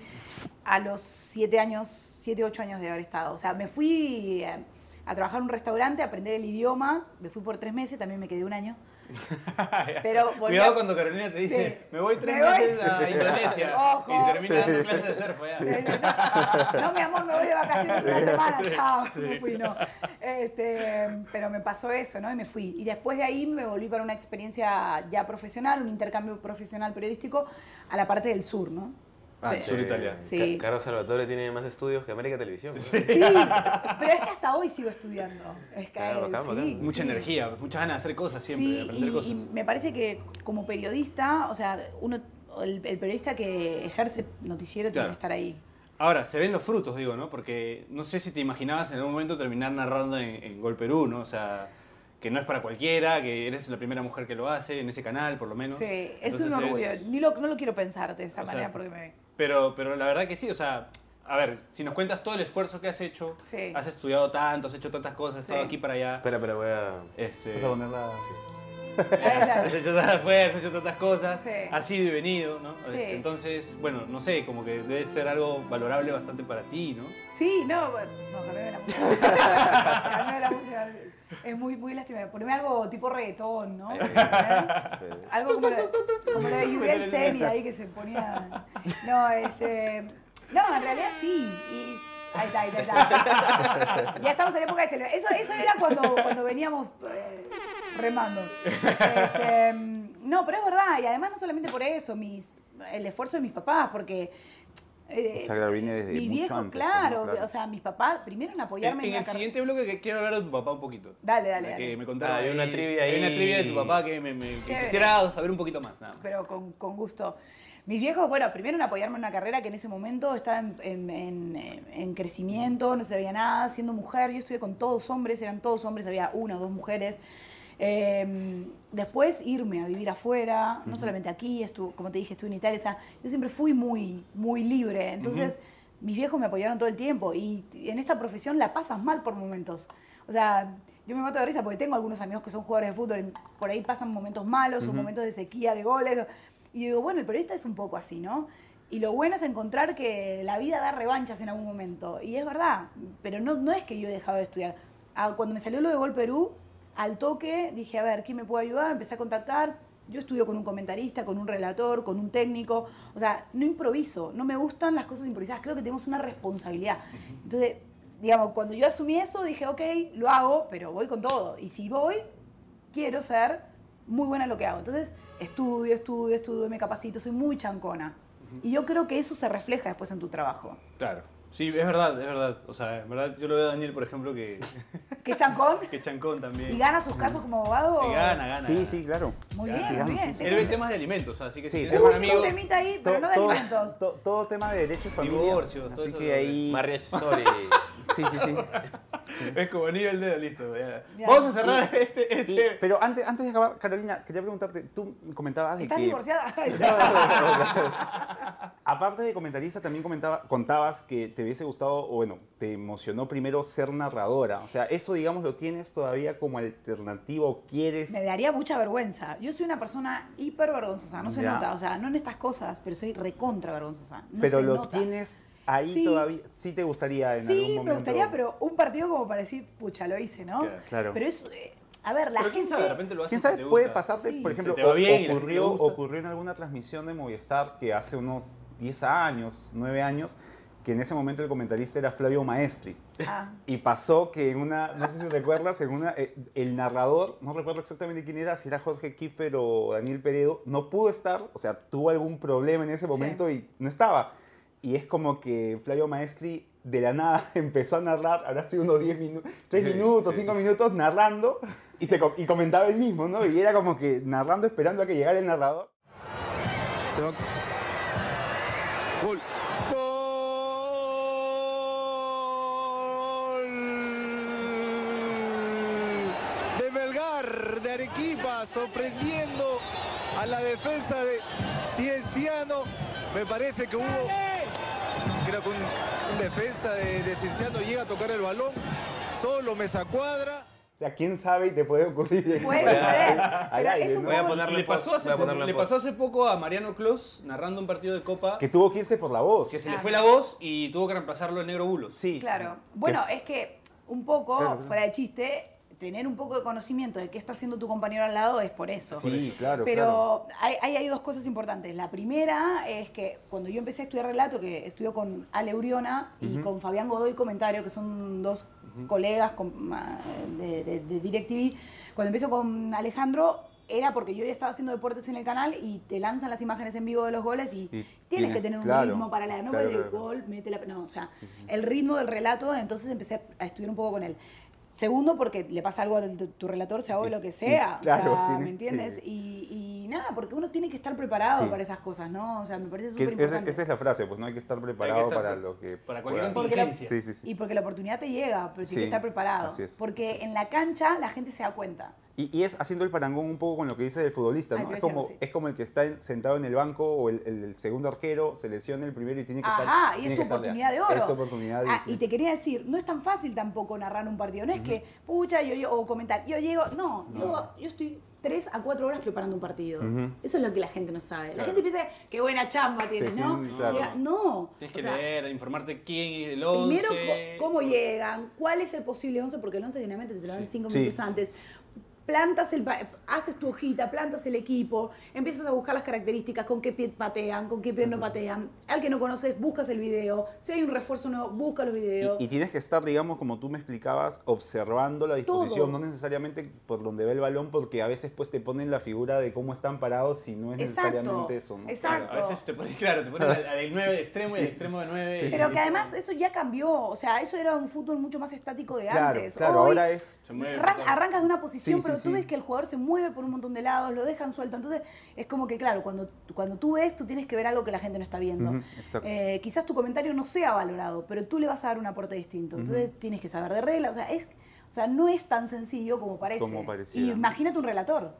a los siete años, siete, ocho años de haber estado. O sea, me fui eh, a trabajar en un restaurante, a aprender el idioma, me fui por tres meses, también me quedé un año. [LAUGHS] Pero Cuidado cuando Carolina te dice, Sí. me voy tres Me voy. meses a Indonesia [LAUGHS] Ojo. y termina dando clases de surf allá. No, mi amor, me voy de vacaciones una semana, chao. Me fui, no. Este, pero me pasó eso, ¿no? Y me fui. Y después de ahí me volví para una experiencia ya profesional, un intercambio profesional periodístico a la parte del sur, ¿no? Ah, sur Italia. Sí. Ca- Carlos Salvatore tiene más estudios que América Televisión. ¿no? Sí, [LAUGHS] pero es que hasta hoy sigo estudiando. Es que, Claro, sí. Mucha sí. energía, muchas ganas de hacer cosas siempre, de Sí, aprender y, cosas. y me parece que como periodista, o sea, uno, el, el periodista que ejerce noticiero tiene que estar ahí. Ahora, se ven los frutos, digo, ¿no? Porque no sé si te imaginabas en algún momento terminar narrando en, en Gol Perú, ¿no? O sea, que no es para cualquiera, que eres la primera mujer que lo hace, en ese canal, por lo menos. Sí, es Entonces un orgullo. Ni lo, no lo quiero pensar de esa O sea, manera porque me... Pero, pero la verdad que sí, o sea, a ver, si nos cuentas todo el esfuerzo que has hecho, Sí. has estudiado tanto, has hecho tantas cosas, has estado Sí. aquí para allá. Espera, espera, voy a... Este, Vas a poner la- has hecho tantas esfuerzos, has hecho tantas cosas, Sí. has ido y venido, ¿no? Sí. Este, entonces, bueno, no sé, como que debe ser algo valorable bastante para ti, ¿no? Sí, no, bueno, no, la música. [LAUGHS] La música. Es muy, muy lastimable. Poneme algo tipo reggaetón, ¿no? ¿Eh? Algo como lo, como lo de Yuriel Celi ahí que se ponía. No, este. No, en realidad sí. Y, ahí está, ahí está, ahí está. Ya estamos en época de celebrar. Eso, eso era cuando, cuando veníamos eh, remando. Este, no, pero es verdad. Y además no solamente por eso, mis, el esfuerzo de mis papás, porque. eh, O sea, claro, viene desde mi mucho viejo, antes, claro, o sea, mis papás, primero en En, apoyarme en, en la el siguiente bloque que quiero hablar de tu papá un poquito. Dale, dale, Que dale. me contaron Ah, hay una ahí- trivia Hay una ahí. trivia de tu papá que me, quisiera saber un poquito más, nada más. pero con, con gusto. Mis viejos, bueno, primero en apoyarme en una carrera que en ese momento estaba en, en- en- en crecimiento, no sabía nada, siendo mujer, yo estudié con todos hombres, eran todos hombres, había una o dos mujeres. Eh, después irme a vivir afuera, no solamente aquí, estuve, como te dije, estuve en Italia, o sea, yo siempre fui muy, muy libre, entonces mis viejos me apoyaron todo el tiempo y en esta profesión la pasas mal por momentos. O sea, yo me mato de risa porque tengo algunos amigos que son jugadores de fútbol, y por ahí pasan momentos malos o momentos de sequía de goles. Y digo, bueno, el periodista es un poco así, ¿no? Y lo bueno es encontrar que la vida da revanchas en algún momento. Y es verdad, pero no, no es que yo he dejado de estudiar. Ah, Cuando me salió lo de Gol Perú, al toque dije, a ver, ¿quién me puede ayudar? Empecé a contactar. Yo estudio con un comentarista, con un relator, con un técnico. O sea, no improviso. No me gustan las cosas improvisadas. Creo que tenemos una responsabilidad. Entonces, digamos, cuando yo asumí eso, dije, ok, lo hago, pero voy con todo. Y si voy, quiero ser muy buena en lo que hago. Entonces, estudio, estudio, estudio, me capacito, soy muy chancona. Y yo creo que eso se refleja después en tu trabajo. Claro. Sí, es verdad, es verdad. O sea, en verdad, yo lo veo a Daniel, por ejemplo, que, [LAUGHS] ¿Qué chancón? que chancón también. ¿Y gana sus casos como abogado? Gana, gana. Sí, gana. sí, claro. Muy bien, sigamos, muy bien. sí, Él ve temas de alimentos, así que Sí, si tienes un amigo... temita ahí, pero no de todo, alimentos. to- todo tema de derechos familia. Divorcios, todo Así eso que de- ahí... Marriage Story. [LAUGHS] Sí, sí, sí. [LAUGHS] Es como anillo el dedo, listo. ya. Ya. Vamos a cerrar este... Y- este... pero antes, antes de acabar, Carolina, quería preguntarte, tú comentabas de ¿Estás que... divorciada? [LAUGHS] Aparte de comentarista, también comentaba, contabas que te hubiese gustado, o bueno, te emocionó primero ser narradora. O sea, eso, digamos, lo tienes todavía como alternativo, quieres... Me daría mucha vergüenza. Yo soy una persona hiper vergonzosa, no se Ya. nota, o sea, no en estas cosas, pero soy recontra vergonzosa. No pero se lo nota. tienes ahí Sí. todavía, sí te gustaría en sí, algún momento. me gustaría, pero un partido como para decir, pucha, lo hice, ¿no? Claro. Claro. Pero es, eh, a ver, la Pero quién gente... sabe, de repente lo haces ¿Quién sabe? te Puede gusta. pasarte, Sí. por ejemplo, bien ocurrió, ocurrió en alguna transmisión de Movistar que hace unos 10 años, 9 años, que en ese momento el comentarista era Flavio Maestri. Ah, Y pasó que en una, no sé si recuerdas, en una, eh, el narrador, no recuerdo exactamente quién era, si era Jorge Kiefer o Daniel Peredo, no pudo estar, o sea, tuvo algún problema en ese momento y no estaba. Y es como que Flavio Maestri de la nada [LAUGHS] empezó a narrar, habrá sido unos 10 minutos, 3 Sí, minutos, sí. 5 minutos narrando y, se, y comentaba él mismo, ¿no? Y era como que narrando, esperando a que llegara el narrador. Se va. Gol. Gol de Melgar de Arequipa sorprendiendo a la defensa de Cienciano. Me parece que hubo creo que un, un defensa de, de Cienciano llega a tocar el balón solo mesa cuadra. O sea, quién sabe y te puede ocurrir. Puede [LAUGHS] suceder, Al pero aire, es un ¿no? Voy a Le pasó, hace voy a le pasó hace poco a Mariano Clos narrando un partido de Copa Que tuvo que irse por la voz. que se le fue la voz y tuvo que reemplazarlo el negro Bulos. Sí. Claro. Bueno, es que un poco, Claro, claro. fuera de chiste, tener un poco de conocimiento de qué está haciendo tu compañero al lado es por eso. Sí, claro, Pero hay, hay, hay dos cosas importantes. La primera es que cuando yo empecé a estudiar relato, que estudio con Ale Uriona y con Fabián Godoy Comentario, que son dos colegas con- de, de, de DirecTV, cuando empiezo con Alejandro era porque yo ya estaba haciendo deportes en el canal y te lanzan las imágenes en vivo de los goles y, Y tienes tienes- que tener un claro, ritmo para leer, no claro, puedes claro. gol, mete la... No, o sea, el ritmo del relato, entonces empecé a estudiar un poco con él. Segundo, porque le pasa algo a tu, tu relator, sea hoy lo que sea. claro, o sea, tienes ¿me entiendes? que- Y, y nada, porque uno tiene que estar preparado Sí. para esas cosas, ¿no? O sea, me parece Que súper esa, importante. esa es la frase, pues no hay que estar preparado estar para pre- lo que. para cualquier contingencia. Sí, sí, sí. Y porque la oportunidad te llega, pero tienes Sí, que estar preparado. así es. Porque en la cancha la gente se da cuenta. Y, y es haciendo el parangón un poco con lo que dice el futbolista, ¿no? Es como, sí. es como el que está en- sentado en el banco o el, el- el segundo arquero se lesiona el primero y tiene que estar. Ajá, y es tu oportunidad de oro. Es tu oportunidad. Ah, y te quería decir, no es tan fácil tampoco narrar un partido. No es que, pucha, yo, yo- o comentar, yo llego. No, Yo, yo estoy tres a cuatro horas preparando un partido. Eso es lo que la gente no sabe. La gente piensa, qué buena chamba tienes, Sí, ¿no? sí, claro. Diga, no. Tienes O que sea, leer, informarte quién es el 11. Primero, cómo llegan, cuál es el posible 11, porque el 11 generalmente te lo dan Sí. cinco Sí. minutos antes. Plantas el, haces tu hojita, plantas el equipo, empiezas a buscar las características, con qué pie patean, con qué pie no patean. Al que no conoces, buscas el video. Si hay un refuerzo nuevo, busca los videos. Y, y tienes que estar, digamos, como tú me explicabas, observando la disposición, Todo. no necesariamente por donde ve el balón, porque a veces pues te ponen la figura de cómo están parados y no es Exacto, necesariamente eso, ¿no? exacto. Claro, a veces te pones, claro, te pones al, al 9 de extremo y al extremo de 9. Pero que además eso ya cambió. O sea, eso era un fútbol mucho más estático de Claro, antes. claro, Hoy, ahora es... Arran- arrancas de una posición, Sí, sí, tú ves que el jugador se mueve por un montón de lados, lo dejan suelto. Entonces, es como que, claro, cuando, cuando tú ves, tú tienes que ver algo que la gente no está viendo. Eh, quizás tu comentario no sea valorado, pero tú le vas a dar un aporte distinto. Entonces, tienes que saber de reglas. O sea, es, o sea, no es tan sencillo como parece. Como y imagínate un relator.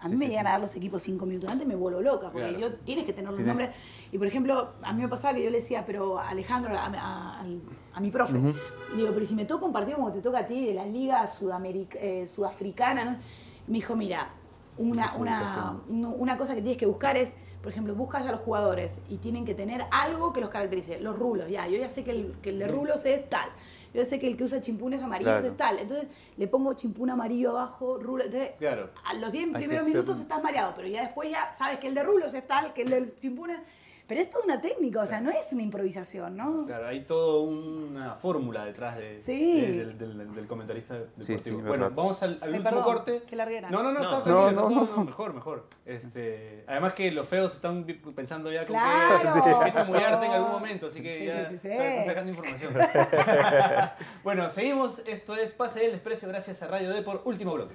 A mí Sí, me sí, llegan sí. a dar los equipos cinco minutos antes, me vuelvo loca, porque Claro. yo tienes que tener los nombres. Y por ejemplo, a mí me pasaba que yo le decía, pero Alejandro, a, a- al- a mi profe, digo, pero si me toca un partido como te toca a ti, de la Liga Sudameric- eh, Sudafricana, ¿no? me dijo, mira, una, una, una cosa que tienes que buscar es, por ejemplo, buscas a los jugadores y tienen que tener algo que los caracterice. Los rulos, ya, yo ya sé que el, que el de rulos es tal. Yo sé que el que usa chimpunes amarillos Claro. es tal. Entonces le pongo chimpún amarillo abajo, rulo. Entonces, Claro. a los 10 Hay que primeros ser- minutos estás mareado, pero ya después ya sabes que el de rulos es tal, que el del chimpún es... Pero es toda una técnica, o sea, no es una improvisación, ¿no? Claro, hay toda una fórmula detrás de, Sí. de- del, del- del comentarista deportivo. sí, bueno, verdad. vamos al, al Ay, último perdón, corte. qué larguera. No, no, no, No. está No, está no, todo- no. no, mejor, mejor. Este, además que los feos están pensando ya con Claro, que, que chamullarte en algún momento, así que Sí, ya sí, sí, sí. están sacando información. [LAUGHS] bueno, seguimos. Esto es Pase del Desprecio gracias a Radio D por último bloque.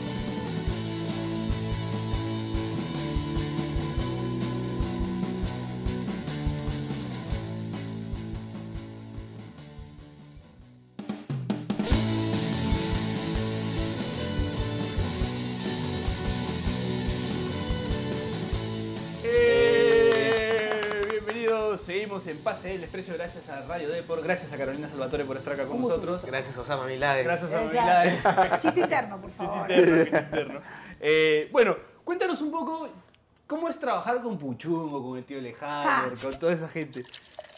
Seguimos en Pase del Desprecio gracias a Radio D por gracias a Carolina Salvatore por estar acá con nosotros. Gracias, Osama Bin Laden. Gracias a Exacto. Milad. [LAUGHS] Chiste interno, por favor. interno, chiste interno. Eh, bueno, cuéntanos un poco cómo es trabajar con Puchungo, con el tío Alejandro, con toda esa gente.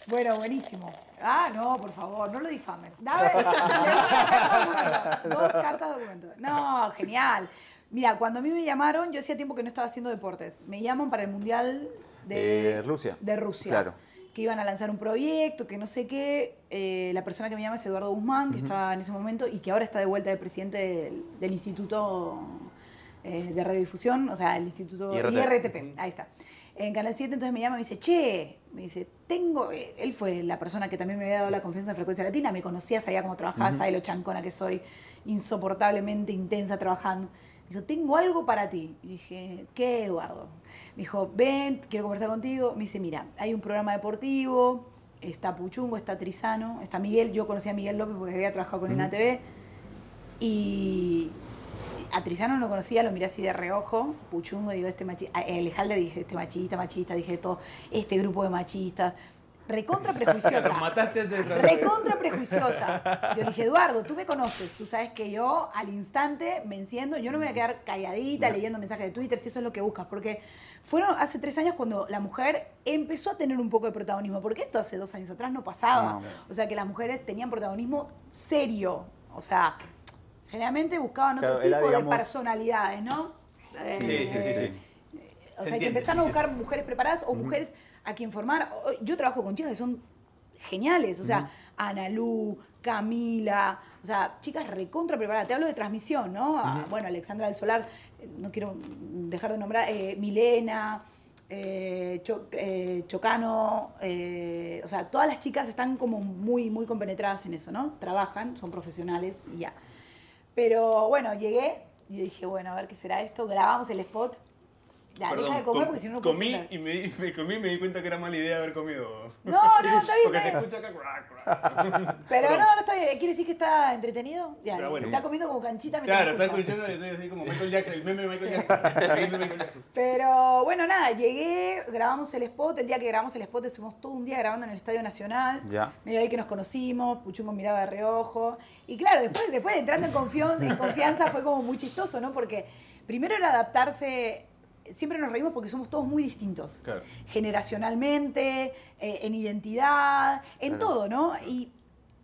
Bueno, buenísimo. Ah, no, por favor, no lo difames. Dame, [LAUGHS] dos cartas de documento. Dos cartas de documento. No, genial. Mira, cuando a mí me llamaron, yo hacía tiempo que no estaba haciendo deportes. Me llaman para el Mundial de Eh, Rusia. De Rusia. Claro. Que iban a lanzar un proyecto, que no sé qué. Eh, la persona que me llama es Eduardo Guzmán, que estaba en ese momento y que ahora está de vuelta de presidente del, del Instituto eh, de Radiodifusión, o sea, el Instituto IRT. IRTP. Ahí está. En Canal 7 entonces me llama y me dice, che, me dice, tengo, eh, él fue la persona que también me había dado la confianza en Frecuencia Latina, me conocía, sabía cómo trabajaba, sabe lo chancona que soy, insoportablemente intensa trabajando. Me dijo, tengo algo para ti. Y dije, ¿qué, Eduardo? Me dijo, ven, quiero conversar contigo. Me dice, mira, hay un programa deportivo, está Puchungo, está Trizano, está Miguel. Yo conocí a Miguel López porque había trabajado con él en ATV. Y a Trizano no lo conocía, lo miré así de reojo. Puchungo, digo, este machista. El Jalde dije, este machista, machista. Dije todo, este grupo de machistas. Recontra prejuiciosa. [LAUGHS] Lo mataste antes de Recontra prejuiciosa. Yo le dije, Eduardo, tú me conoces, tú sabes que yo al instante me enciendo, yo no me voy a quedar calladita leyendo mensajes de Twitter si eso es lo que buscas, porque fueron hace tres años cuando la mujer empezó a tener un poco de protagonismo, porque esto hace dos años atrás no pasaba. No. O sea, que las mujeres tenían protagonismo serio, o sea, generalmente buscaban otro Claro, tipo era, de personalidades, ¿no? Eh, Sí, sí, sí, sí. o Se sea, que empezaron a buscar mujeres preparadas o mujeres a quien formar. Yo trabajo con chicas que son geniales, o sea, Analú, Camila, o sea, chicas recontra preparadas. Te hablo de transmisión, ¿no? A- bueno, Alexandra del Solar, eh, no quiero dejar de nombrar, eh, Milena. eh, Cho- eh, Chocano, o sea, todas las chicas están como muy, muy compenetradas en eso, ¿no? Trabajan, son profesionales y ya. Pero bueno, llegué y dije, bueno, a ver qué será esto. Grabamos el spot. Ya, Perdón, deja de comer com- porque si no comí y me, di- [LAUGHS] me comí y me di cuenta que era mala idea haber comido. No, no, está [LAUGHS] bien, Porque está se bien. escucha acá. crack, crack. [LAUGHS] Pero Perdón. no, no está bien. ¿Quiere decir que está entretenido? Ya, Pero bueno. está comiendo como canchita Claro, está escucha. escuchando y estoy así como Michael Jackson, el meme de Michael Jackson. Pero bueno, nada, llegué, grabamos el spot. El día que grabamos el spot estuvimos todo un día grabando en el Estadio Nacional. Ya. Medio ahí que nos conocimos, Puchungo miraba de reojo. Y claro, después, después de entrando en confianza fue como muy chistoso, ¿no? Porque primero era adaptarse, siempre nos reímos porque somos todos muy distintos. Claro. Generacionalmente, eh, en identidad, en Claro. todo, ¿no? Y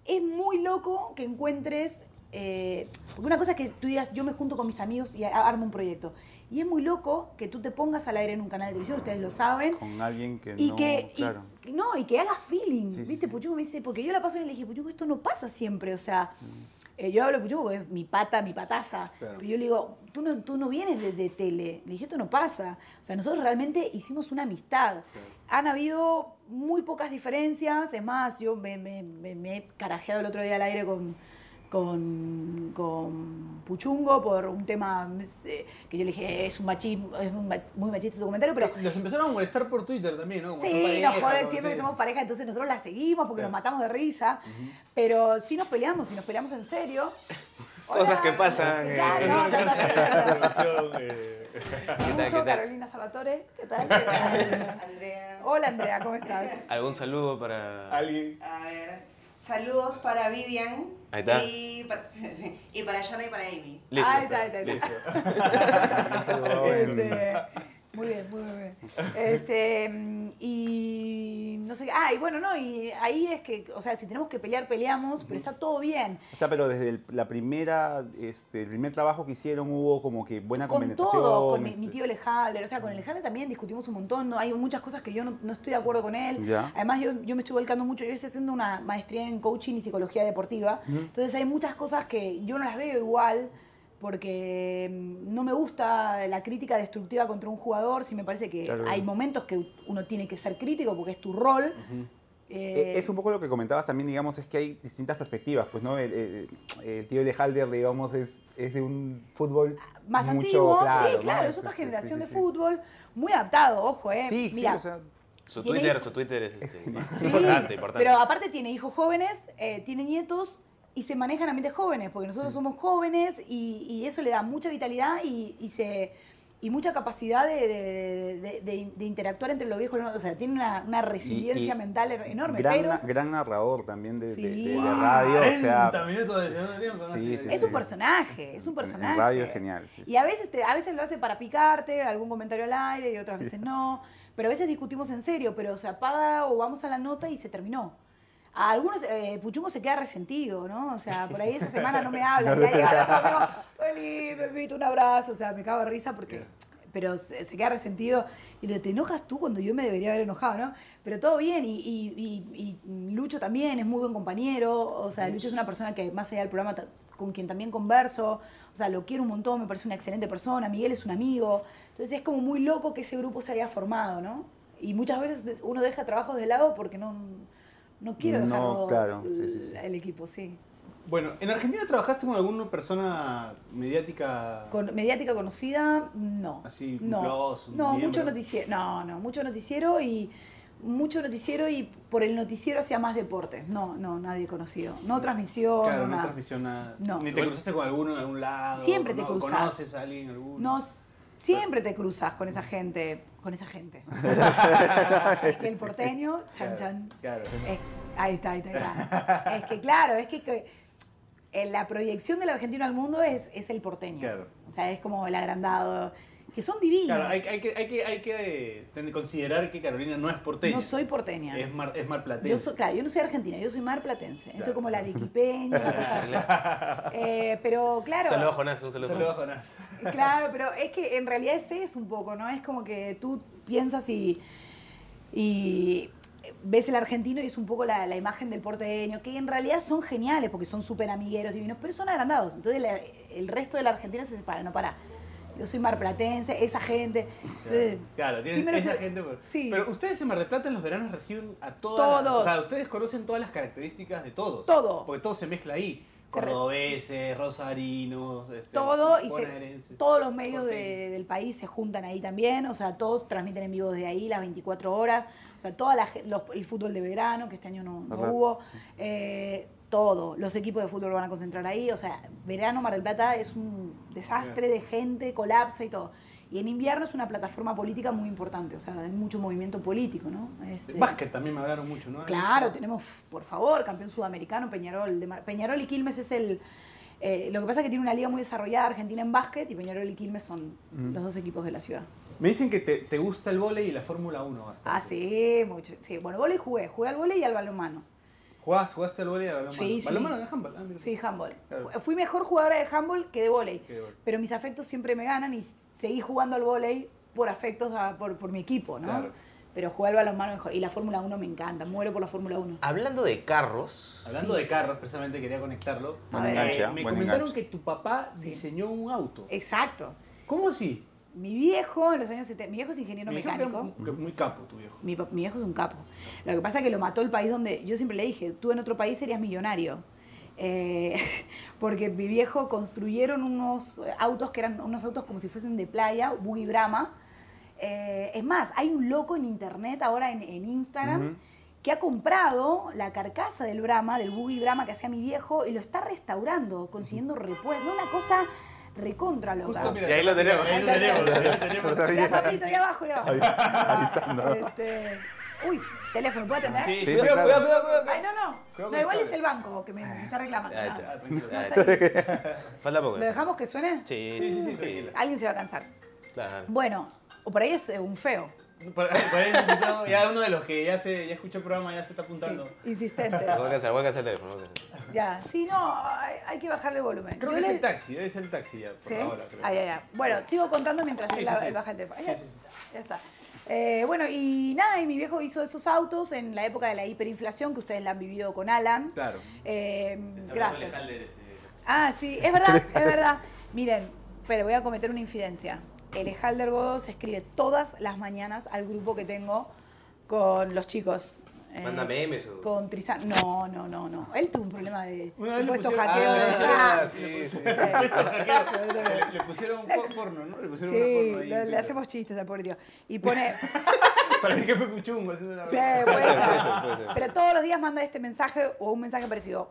es muy loco que encuentres, eh, porque una cosa es que tú digas, yo me junto con mis amigos y armo un proyecto. Y es muy loco que tú te pongas al aire en un canal de televisión, ustedes lo saben, Con alguien que y no. que, y- claro. no, y que haga feeling, Sí, ¿viste? sí. Me dice, porque yo la paso y le dije, Puchungo, esto no pasa siempre, o sea, eh, yo hablo porque es mi pata, mi pataza, Claro. pero yo le digo, tú no, tú no vienes de, de tele, le dije, esto no pasa, o sea, nosotros realmente hicimos una amistad, han habido muy pocas diferencias, es más, yo me, me- me- me he carajeado el otro día al aire con... Con, con Puchungo por un tema eh, que yo le dije es un machismo, es un muy machista tu comentario, pero Los empezaron a molestar por Twitter también, ¿no? Como Sí, pareja, nos joden siempre sí. que somos pareja, entonces nosotros la seguimos porque nos matamos de risa. Pero sí nos peleamos, y nos peleamos en serio. [LAUGHS] Cosas Hola. que pasan, ¿Qué eh. tal? No, no, no, no, no, no. Producción, [LAUGHS] Qué [LAUGHS] ¿Qué tal, gusto, qué tal? Carolina Salvatore. ¿Qué tal? ¿Qué tal? Andrea. Hola, Andrea, ¿cómo estás? ¿Algún saludo para...? Alguien. A ver, saludos para Vivian. Ahí está. Y para, [LAUGHS] y para Yana y para Amy. Listo. Ahí está, ahí está, está. Listo. [LAUGHS] Muy bien, muy bien. Este, mm, y no sé, ah, y bueno, no, y ahí es que, o sea, si tenemos que pelear, peleamos, pero está todo bien. O sea, pero desde el, la primera, este, el primer trabajo que hicieron hubo como que buena con todo, con mi, este, mi tío Lejalder, o sea, con Lejalder también discutimos un montón, ¿no? hay muchas cosas que yo no, no estoy de acuerdo con él. Ya. Además, yo, yo me estoy volcando mucho, yo estoy haciendo una maestría en coaching y psicología deportiva, entonces hay muchas cosas que yo no las veo igual porque mm, no me gusta la crítica destructiva contra un jugador, sí me parece que Claro. hay momentos que uno tiene que ser crítico porque es tu rol. Eh, Eh, Es un poco lo que comentabas también, digamos, es que hay distintas perspectivas, pues, ¿no? El, el- el tío Lejalder, digamos, es, es de un fútbol más mucho, antiguo, sí, ¿no? claro, es otra sí, generación sí, de fútbol, muy adaptado, ojo, eh. Sí, Mira, sí, o sea, Su Twitter, su Twitter es este, [LAUGHS] Sí, importante, importante. Pero aparte tiene hijos jóvenes, eh, tiene nietos y se manejan ambientes jóvenes, porque nosotros somos jóvenes y, y eso le da mucha vitalidad y, y se y mucha capacidad de, de- de- de- de interactuar entre lo viejo y lo nuevo. O sea, tiene una, una resiliencia y mental enorme, gran, pero na- gran narrador también de, de- Sí. de- de Wow, radio, o 40 sea, minutos de segundo tiempo. ¿no? Sí, sí, es sí. un personaje, es un personaje. en radio es genial. sí, sí. Y a veces, te- a veces lo hace para picarte, algún comentario al aire y otras veces no. Pero a veces discutimos en serio, pero se apaga o vamos a la nota y se terminó. A algunos, eh, Puchungo se queda resentido, ¿no? O sea, por ahí esa semana no me habla. y el otro amigo, Eli, un abrazo. O sea, me cago de risa porque pero se, se queda resentido y le te enojas tú cuando yo me debería haber enojado, ¿no? Pero todo bien y, y- y- y Lucho también es muy buen compañero, o sea, Lucho es una persona que más allá del programa con quien también converso, o sea, lo quiero un montón, me parece una excelente persona, Miguel es un amigo, entonces es como muy loco que ese grupo se haya formado, ¿no? Y muchas veces uno deja trabajos de lado porque no, no quiero No, dejar claro, sí, sí, sí. el equipo, sí. Bueno, ¿en Argentina trabajaste con alguna persona mediática? Con mediática conocida, no. Así, no. plus, un no, miembro. mucho noticiero. No, no, mucho noticiero y mucho noticiero y por el noticiero hacía más deportes. No, no, nadie conocido. No transmisión, Claro, no no nada. transmisión nada. No. Ni te cruzaste con alguno en algún lado. Siempre te ¿no? cruzas. ¿Conoces a alguien alguno? No, siempre te cruzas con esa gente, con esa gente. [LAUGHS] es que el porteño, chan chan. Claro. Es- ahí está, ahí está, ahí está. Es que claro, es que, que en la proyección del argentino al mundo es, es el porteño. Claro. O sea, es como el agrandado, que son divinos. Claro, hay, hay que, hay que, hay que eh, tener- considerar que Carolina no es porteña. No soy porteña. Es, mar, es marplatense. Yo soy, claro, yo no soy argentina, yo soy marplatense. Estoy Claro. como la arequipeña, una cosa así. [LAUGHS] Eh, pero claro, Saludos, Jonás, un saludo. Saludos, Jonás. claro, pero es que en realidad ese es un poco, ¿no? Es como que tú piensas y, y ves el argentino y es un poco la, la imagen del porteño, que en realidad son geniales porque son súper amigueros, divinos, pero son agrandados. Entonces la- el resto de la Argentina se separa, no para. Yo soy marplatense, esa gente. Entonces, Claro, sí tienes me lo esa sé- gente. por- sí. Pero ustedes en Mar del Plata en los veranos reciben a todas. Todos. o sea, ustedes conocen todas las características de todos. Todo. Porque todo se mezcla ahí. Cordobeses, rosarinos, este, todo y se- todos los medios de- del país se juntan ahí también, o sea, todos transmiten en vivo desde ahí las 24 horas, o sea, toda la, los- el fútbol de verano, que este año no, hubo, eh, todo, los equipos de fútbol van a concentrar ahí, o sea, verano Mar del Plata es un desastre de gente, colapsa y todo. Y en invierno es una plataforma política muy importante, o sea, hay mucho movimiento político, ¿no? Este, Básquet también me hablaron mucho, ¿no? Claro, tenemos, por favor, campeón sudamericano, Peñarol. de Mar- Peñarol y Quilmes es el... eh, lo que pasa es que tiene una liga muy desarrollada Argentina en básquet y Peñarol y Quilmes son los dos equipos de la ciudad. Me dicen que te, te gusta el vóley y la Fórmula 1 bastante. Ah, sí, mucho. Sí, bueno, vóley jugué. Jugué al vóley y al balonmano. ¿Jugaste, jugaste al al balonmano? Sí, sí. ¿Balonmano de handball? Ah. Sí, handball. Claro. Fui mejor jugadora de handball que de vóley. Pero mis afectos siempre me ganan y seguí jugando al vóley por afectos, a- por, por mi equipo, ¿no? Claro. Pero jugué al balonmano mejor. Y la Fórmula 1 me encanta. Muero por la Fórmula 1. Hablando de carros, Hablando de carros, precisamente quería conectarlo. Eh, me comentaron enganche. que tu papá diseñó un auto. Exacto. ¿Cómo así? Mi viejo, en los años 70, mi viejo es ingeniero era mecánico. muy, muy capo tu viejo. Mi, mi viejo es un capo. Lo que pasa es que lo mató el país donde. Yo siempre le dije, tú en otro país serías millonario. Eh, [LAUGHS] porque mi viejo construyeron unos autos que eran unos autos como si fuesen de playa, Buggy Brahma. Eh, es más, hay un loco en internet ahora en, en Instagram que ha comprado la carcasa del Brahma, del Buggy Brahma que hacía mi viejo, y lo está restaurando, consiguiendo repuestos. Una cosa recontra loca. Justo, mira, Y ahí lo tenemos. Ahí lo tenemos. ahí lo tenemos. Ya, papito, ya abajo, ya abajo. Avisando. Este, uy, teléfono, ¿puedo atender? Sí, Sí, cuidado, claro. cuidado, cuidado, cuidado. Ay, no, no. Creo No, igual es el banco que me, me está reclamando. Ahí No, está. Ah, tranquilo. no, Ahí está está. bien. falta poco. ¿Lo dejamos que suene? Sí, Sí, sí, sí, tranquila. Alguien se va a cansar. Claro. Bueno, o por ahí es eh, un feo. Por, por ahí [LAUGHS] no, ya uno de los que ya se ya escuchó el programa ya se está Sí, apuntando. insistente. Voy a cansar, voy a cansar el teléfono. voy a cansar. Ya, sí, no, hay, hay que bajarle el volumen. Creo Yo que es el taxi, debe ser el taxi ya, por ¿Sí? ahora. Creo. Ah, ya, ya. Bueno, sigo contando mientras Sí, él, sí, la- sí. él baja el teléfono. Ya, sí, sí. ya está. Eh, bueno, y nada, y mi viejo hizo esos autos en la época de la hiperinflación, que ustedes la han vivido con Alan. Claro. Eh, gracias. Ah, sí, es verdad, es verdad. Miren, pero voy a cometer una infidencia. El Ejalder Godó se escribe todas las mañanas al grupo que tengo con los chicos. Eh, Manda memes o- Con Trizán. No, no, no, no. Él tuvo un problema de Una supuesto pusieron- hackeo de. sí, Ah, sí, sí. sí. Le, pusieron por- [LAUGHS] porno, ¿no? Le pusieron una Sí, porno ahí. le, le hacemos chistes al pobre tío. Y pone. [LAUGHS] Para mí que fue cuchungo haciendo la Sí, verdad. puede ser, ser. puede ser, puede ser. Pero todos los días manda este mensaje o un mensaje parecido.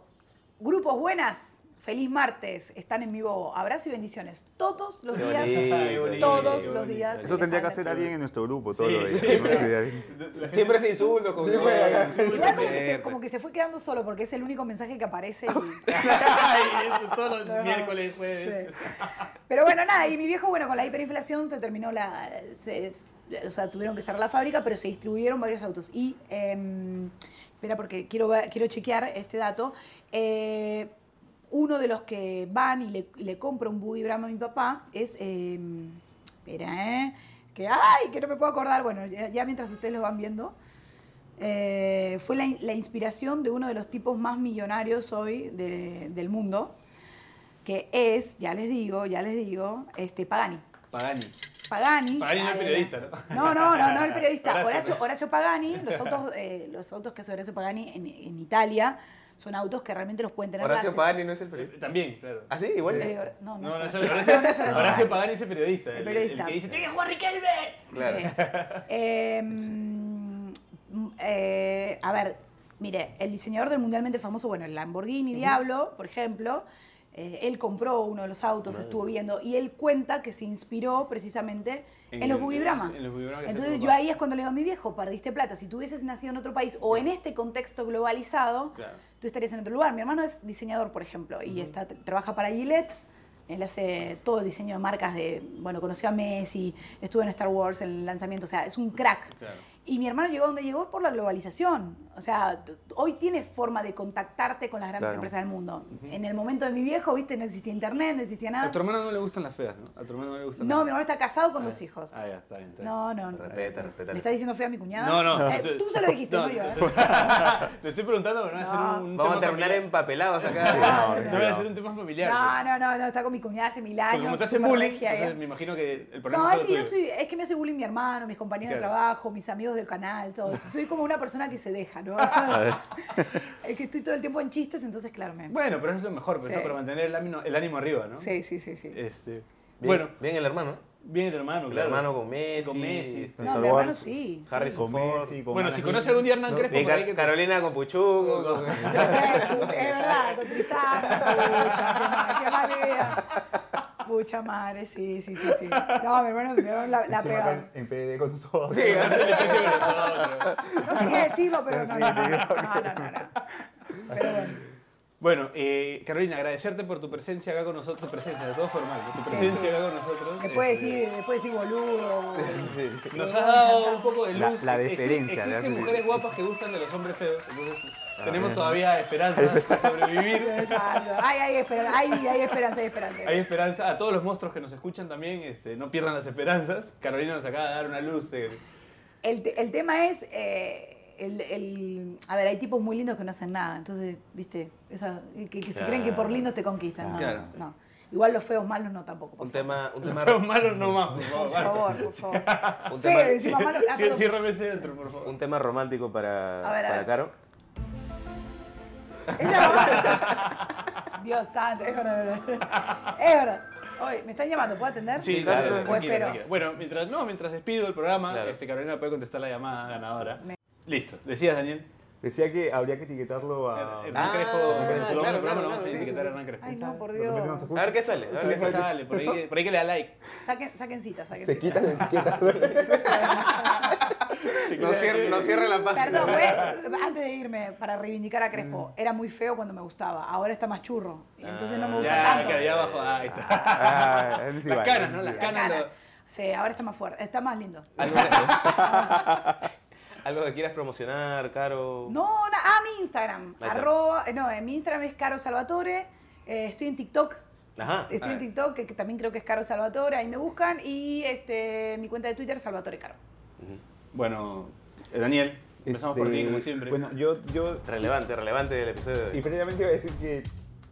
Grupos buenas, feliz martes, están en vivo. Abrazo y bendiciones. Todos los Qué días. bonito, todos los bonito. días. Eso tendría que hacer alguien en nuestro grupo todos Sí, los días. sí. Siempre se insulto. Como que, Igual como que, se, como que se fue quedando solo porque es el único mensaje que aparece. y- [LAUGHS] Ay, eso todos los No. miércoles, jueves. Sí. Pero bueno, nada, y mi viejo, bueno, con la hiperinflación se terminó la. se- o sea, tuvieron que cerrar la fábrica, pero se distribuyeron varios autos. Y. em, espera, porque quiero, quiero chequear este dato. Eh, uno de los que van y le, le compra un Buggy Brahma a mi papá es. em, espera, ¿eh? Que, ay, que no me puedo acordar. Bueno, ya, ya mientras ustedes lo van viendo. eh, fue la, la inspiración de uno de los tipos más millonarios hoy de- del mundo, que es, ya les digo, ya les digo, este, Pagani. Pagani. Pagani. Pagani no el Ay, periodista, ¿no? No, no, no, no el periodista. [LAUGHS] Horacio. Horacio, Horacio Pagani, los autos, eh, los autos que hace Horacio Pagani en, en Italia son autos que realmente los pueden tener Horacio Pagani no es el periodista. También, claro. ¿Ah, sí? Igual. Eh, Hor- no, no, No, no, es es Horacio- Pagani. Es el periodista. El periodista. que dice, tiene que jugar Riquelme. Claro. Sí. [LAUGHS] Eh, mm, eh, a ver, mire, el diseñador del mundialmente famoso, bueno, el Lamborghini Diablo, por ejemplo, eh, él compró uno de los autos, estuvo viendo, y él cuenta que se inspiró precisamente en, En los el- Bugibrama. en los Bugibrama que se Entonces yo ahí es cuando le digo, mi viejo, perdiste plata. Si tú hubieses nacido en otro país o en este contexto globalizado, Claro. tú estarías en otro lugar. Mi hermano es diseñador, por ejemplo, y está, trabaja para Gillette. Él hace todo el diseño de marcas de, bueno, conoció a Messi, estuvo en Star Wars, en el lanzamiento, o sea, es un crack. Claro. Y mi hermano llegó donde llegó por la globalización. O sea, hoy tiene forma de contactarte con las grandes Claro. empresas del mundo. En el momento de mi viejo, viste, no existía internet, no existía A nada. tu hermano no le gustan las feas, ¿no? A tu hermano no le gustan No, las mi hermano está casado con Ah, dos hijos. Ah, ya, está bien. Está bien. No, no, no. Respeta, respeta. ¿Le estás diciendo fea a mi cuñada? No, no. Eh, tú se lo dijiste, no, No, yo. te- ¿eh? [LAUGHS] estoy preguntando, pero no va a ser No. un, un Vamos a tema terminar familiar. empapelados acá. [LAUGHS] No, va a ser un tema familiar. No, no, no, no, está con mi cuñada hace mil Porque años. como te hacen bullying, regia entonces me imagino que el problema No, es que yo soy, es que me hace bullying mi hermano, mis compañeros de trabajo, mis amigos del canal, todo. [LAUGHS] Soy como una persona que se deja, ¿no? [LAUGHS] es que estoy todo el tiempo en chistes, entonces claro, me... Bueno, pero eso es lo mejor, pues, Sí. ¿no? para mantener el ánimo, el ánimo arriba, ¿no? Sí, sí, sí, sí. Este, Bien, bueno, bien el hermano. bien el hermano, El claro. hermano con Messi. Con Messi. este, No, mi hermano sí. sí. Harrison Con. Messi, con Bueno, si conoce algún día a Hernán ¿No? Crespo, Bien, por ahí Ca- que Carolina con Puchugo. con- [LAUGHS] es verdad, con Trizano, pucha, qué mal, qué mal idea. Pucha madre, sí, sí, sí, sí. No, mi hermano, mi hermano la, la pegaba. acá en, PDD con. Sí, especie con nosotros. No quería decirlo, pero no, Sí, no, no, sí, no, no, no, no. Pero bueno. Bueno, eh, Carolina, agradecerte por tu presencia acá con nosotros, tu presencia, de todo formal, tu Sí, presencia sí. acá con nosotros. Después Este, decir, después decir boludo. [LAUGHS] Nos Huevón, has dado un poco de La- luz. la Exi- deferencia, Existen la deferencia. mujeres guapas que gustan de los hombres feos, entonces Ah, tenemos todavía esperanza de [LAUGHS] sobrevivir. Hay, hay esperanza, hay, hay esperanza, hay esperanza. Hay esperanza. A todos los monstruos que nos escuchan también, este, no pierdan las esperanzas. Carolina nos acaba de dar una luz. eh, El, te- el tema es, eh, el, el- a ver, hay tipos muy lindos que no hacen nada, entonces, viste, Esa- que, que se creen que por lindos te conquistan. No, Claro. no. Igual los feos malos no tampoco. Un tema, un tema, Feos malos no más, por favor. Por favor, por favor. [LAUGHS] Un Feo, tema- encima malo. ah, [LAUGHS] Sí, perdón. Ciérrame ese dentro, por favor. un tema romántico para, A ver, a para ver. Caro. Dios santo, es verdad. es verdad. Es verdad. Oye, ¿me están llamando? ¿Puedo atender? Sí, claro. Bueno, mientras, no, mientras despido el programa, Claro. este, Carolina puede contestar la llamada ganadora. Me- Listo. Decías, Daniel. Decía que habría que etiquetarlo a... Hernán Ah, Crespo, claro, claro, programa, claro, lo vamos a etiquetar a Hernán Crespo. Ay, no, por Dios. A ver qué sale. A ver qué sale. sale, por ahí, que, por ahí que le da like. Saquen, saquen cita, saquen Se cita. quita la etiqueta. No cierre, no cierre la página. Perdón, fue- antes de irme, para reivindicar a Crespo, era muy feo cuando me gustaba, ahora está más churro. Y entonces no me gusta Ya, tanto. claro, ya abajo. ah, ahí está. Ah, es Las canas, ¿no? Las canas. Lo- Sí, ahora está más fuerte, está más lindo. [LAUGHS] Algo que, quieras promocionar, Caro. No, no, ah, mi Instagram. Arroba, eh, no, eh, mi Instagram es Caro Salvatore. eh, estoy en TikTok. Ajá. Estoy Ah. en TikTok, que, que también creo que es Caro Salvatore, ahí me buscan. Y este, mi cuenta de Twitter, Salvatore Caro. Bueno, Daniel, empezamos por ti, Este, como siempre. Bueno, yo, yo Relevante, relevante del episodio de Y hoy. previamente iba a decir que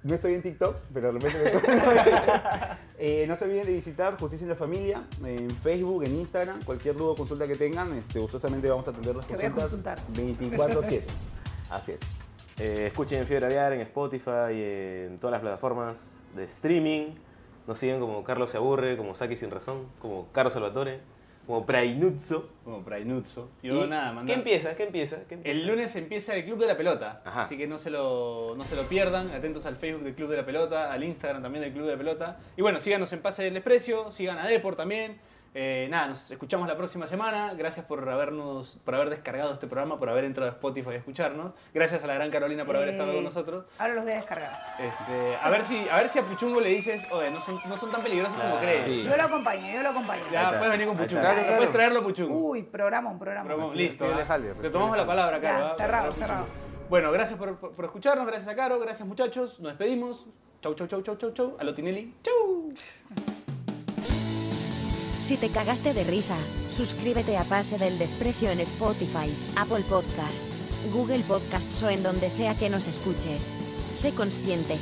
no estoy en TikTok, pero de repente me eh, No se olviden de visitar Justicia en la Familia en Facebook, en Instagram. Cualquier duda o consulta que tengan, este, gustosamente vamos a atender las Te voy a consultar. 24-7. [LAUGHS] Así es. Eh, escuchen Fiebre Aviar en Spotify y en todas las plataformas de streaming. Nos siguen como Carlos se aburre, como Saki sin razón, como Carlos Salvatore, como Prainuzzo. Como Prainuzzo. Y- nada, ¿Qué mandar. empieza? ¿Qué empieza? ¿Qué empieza? El lunes empieza el Club de la Pelota, Ajá. así que no se, lo, no se lo pierdan, atentos al Facebook del Club de la Pelota, al Instagram también del Club de la Pelota. Y bueno, síganos en Pase del Desprecio, sigan a Depor también. Eh, nada, nos escuchamos la próxima semana. Gracias por habernos, por haber descargado este programa, por haber entrado a Spotify a escucharnos. Gracias a la gran Carolina por haber estado Eh, con nosotros. Ahora los voy a descargar. Este, a ver si, a ver si a Puchungo le dices, oye, no son, no son tan peligrosos como crees. sí. Yo lo acompaño, yo lo acompaño. Ya, puedes venir con Puchungo. está. Claro, claro. Puedes traerlo a Puchungo. Uy, programa, un programa. Listo. ¿ah? Te tomamos la palabra, Caro. Ya, ¿ah? cerrado, cerrado. Bueno, gracias por, por- por escucharnos, gracias a Caro, gracias muchachos. Nos despedimos. Chau, chau, chau, chau, chau, chau. A lo Tinelli. Chau. Si te cagaste de risa, suscríbete a Pase del Desprecio en Spotify, Apple Podcasts, Google Podcasts o en donde sea que nos escuches. Sé consciente.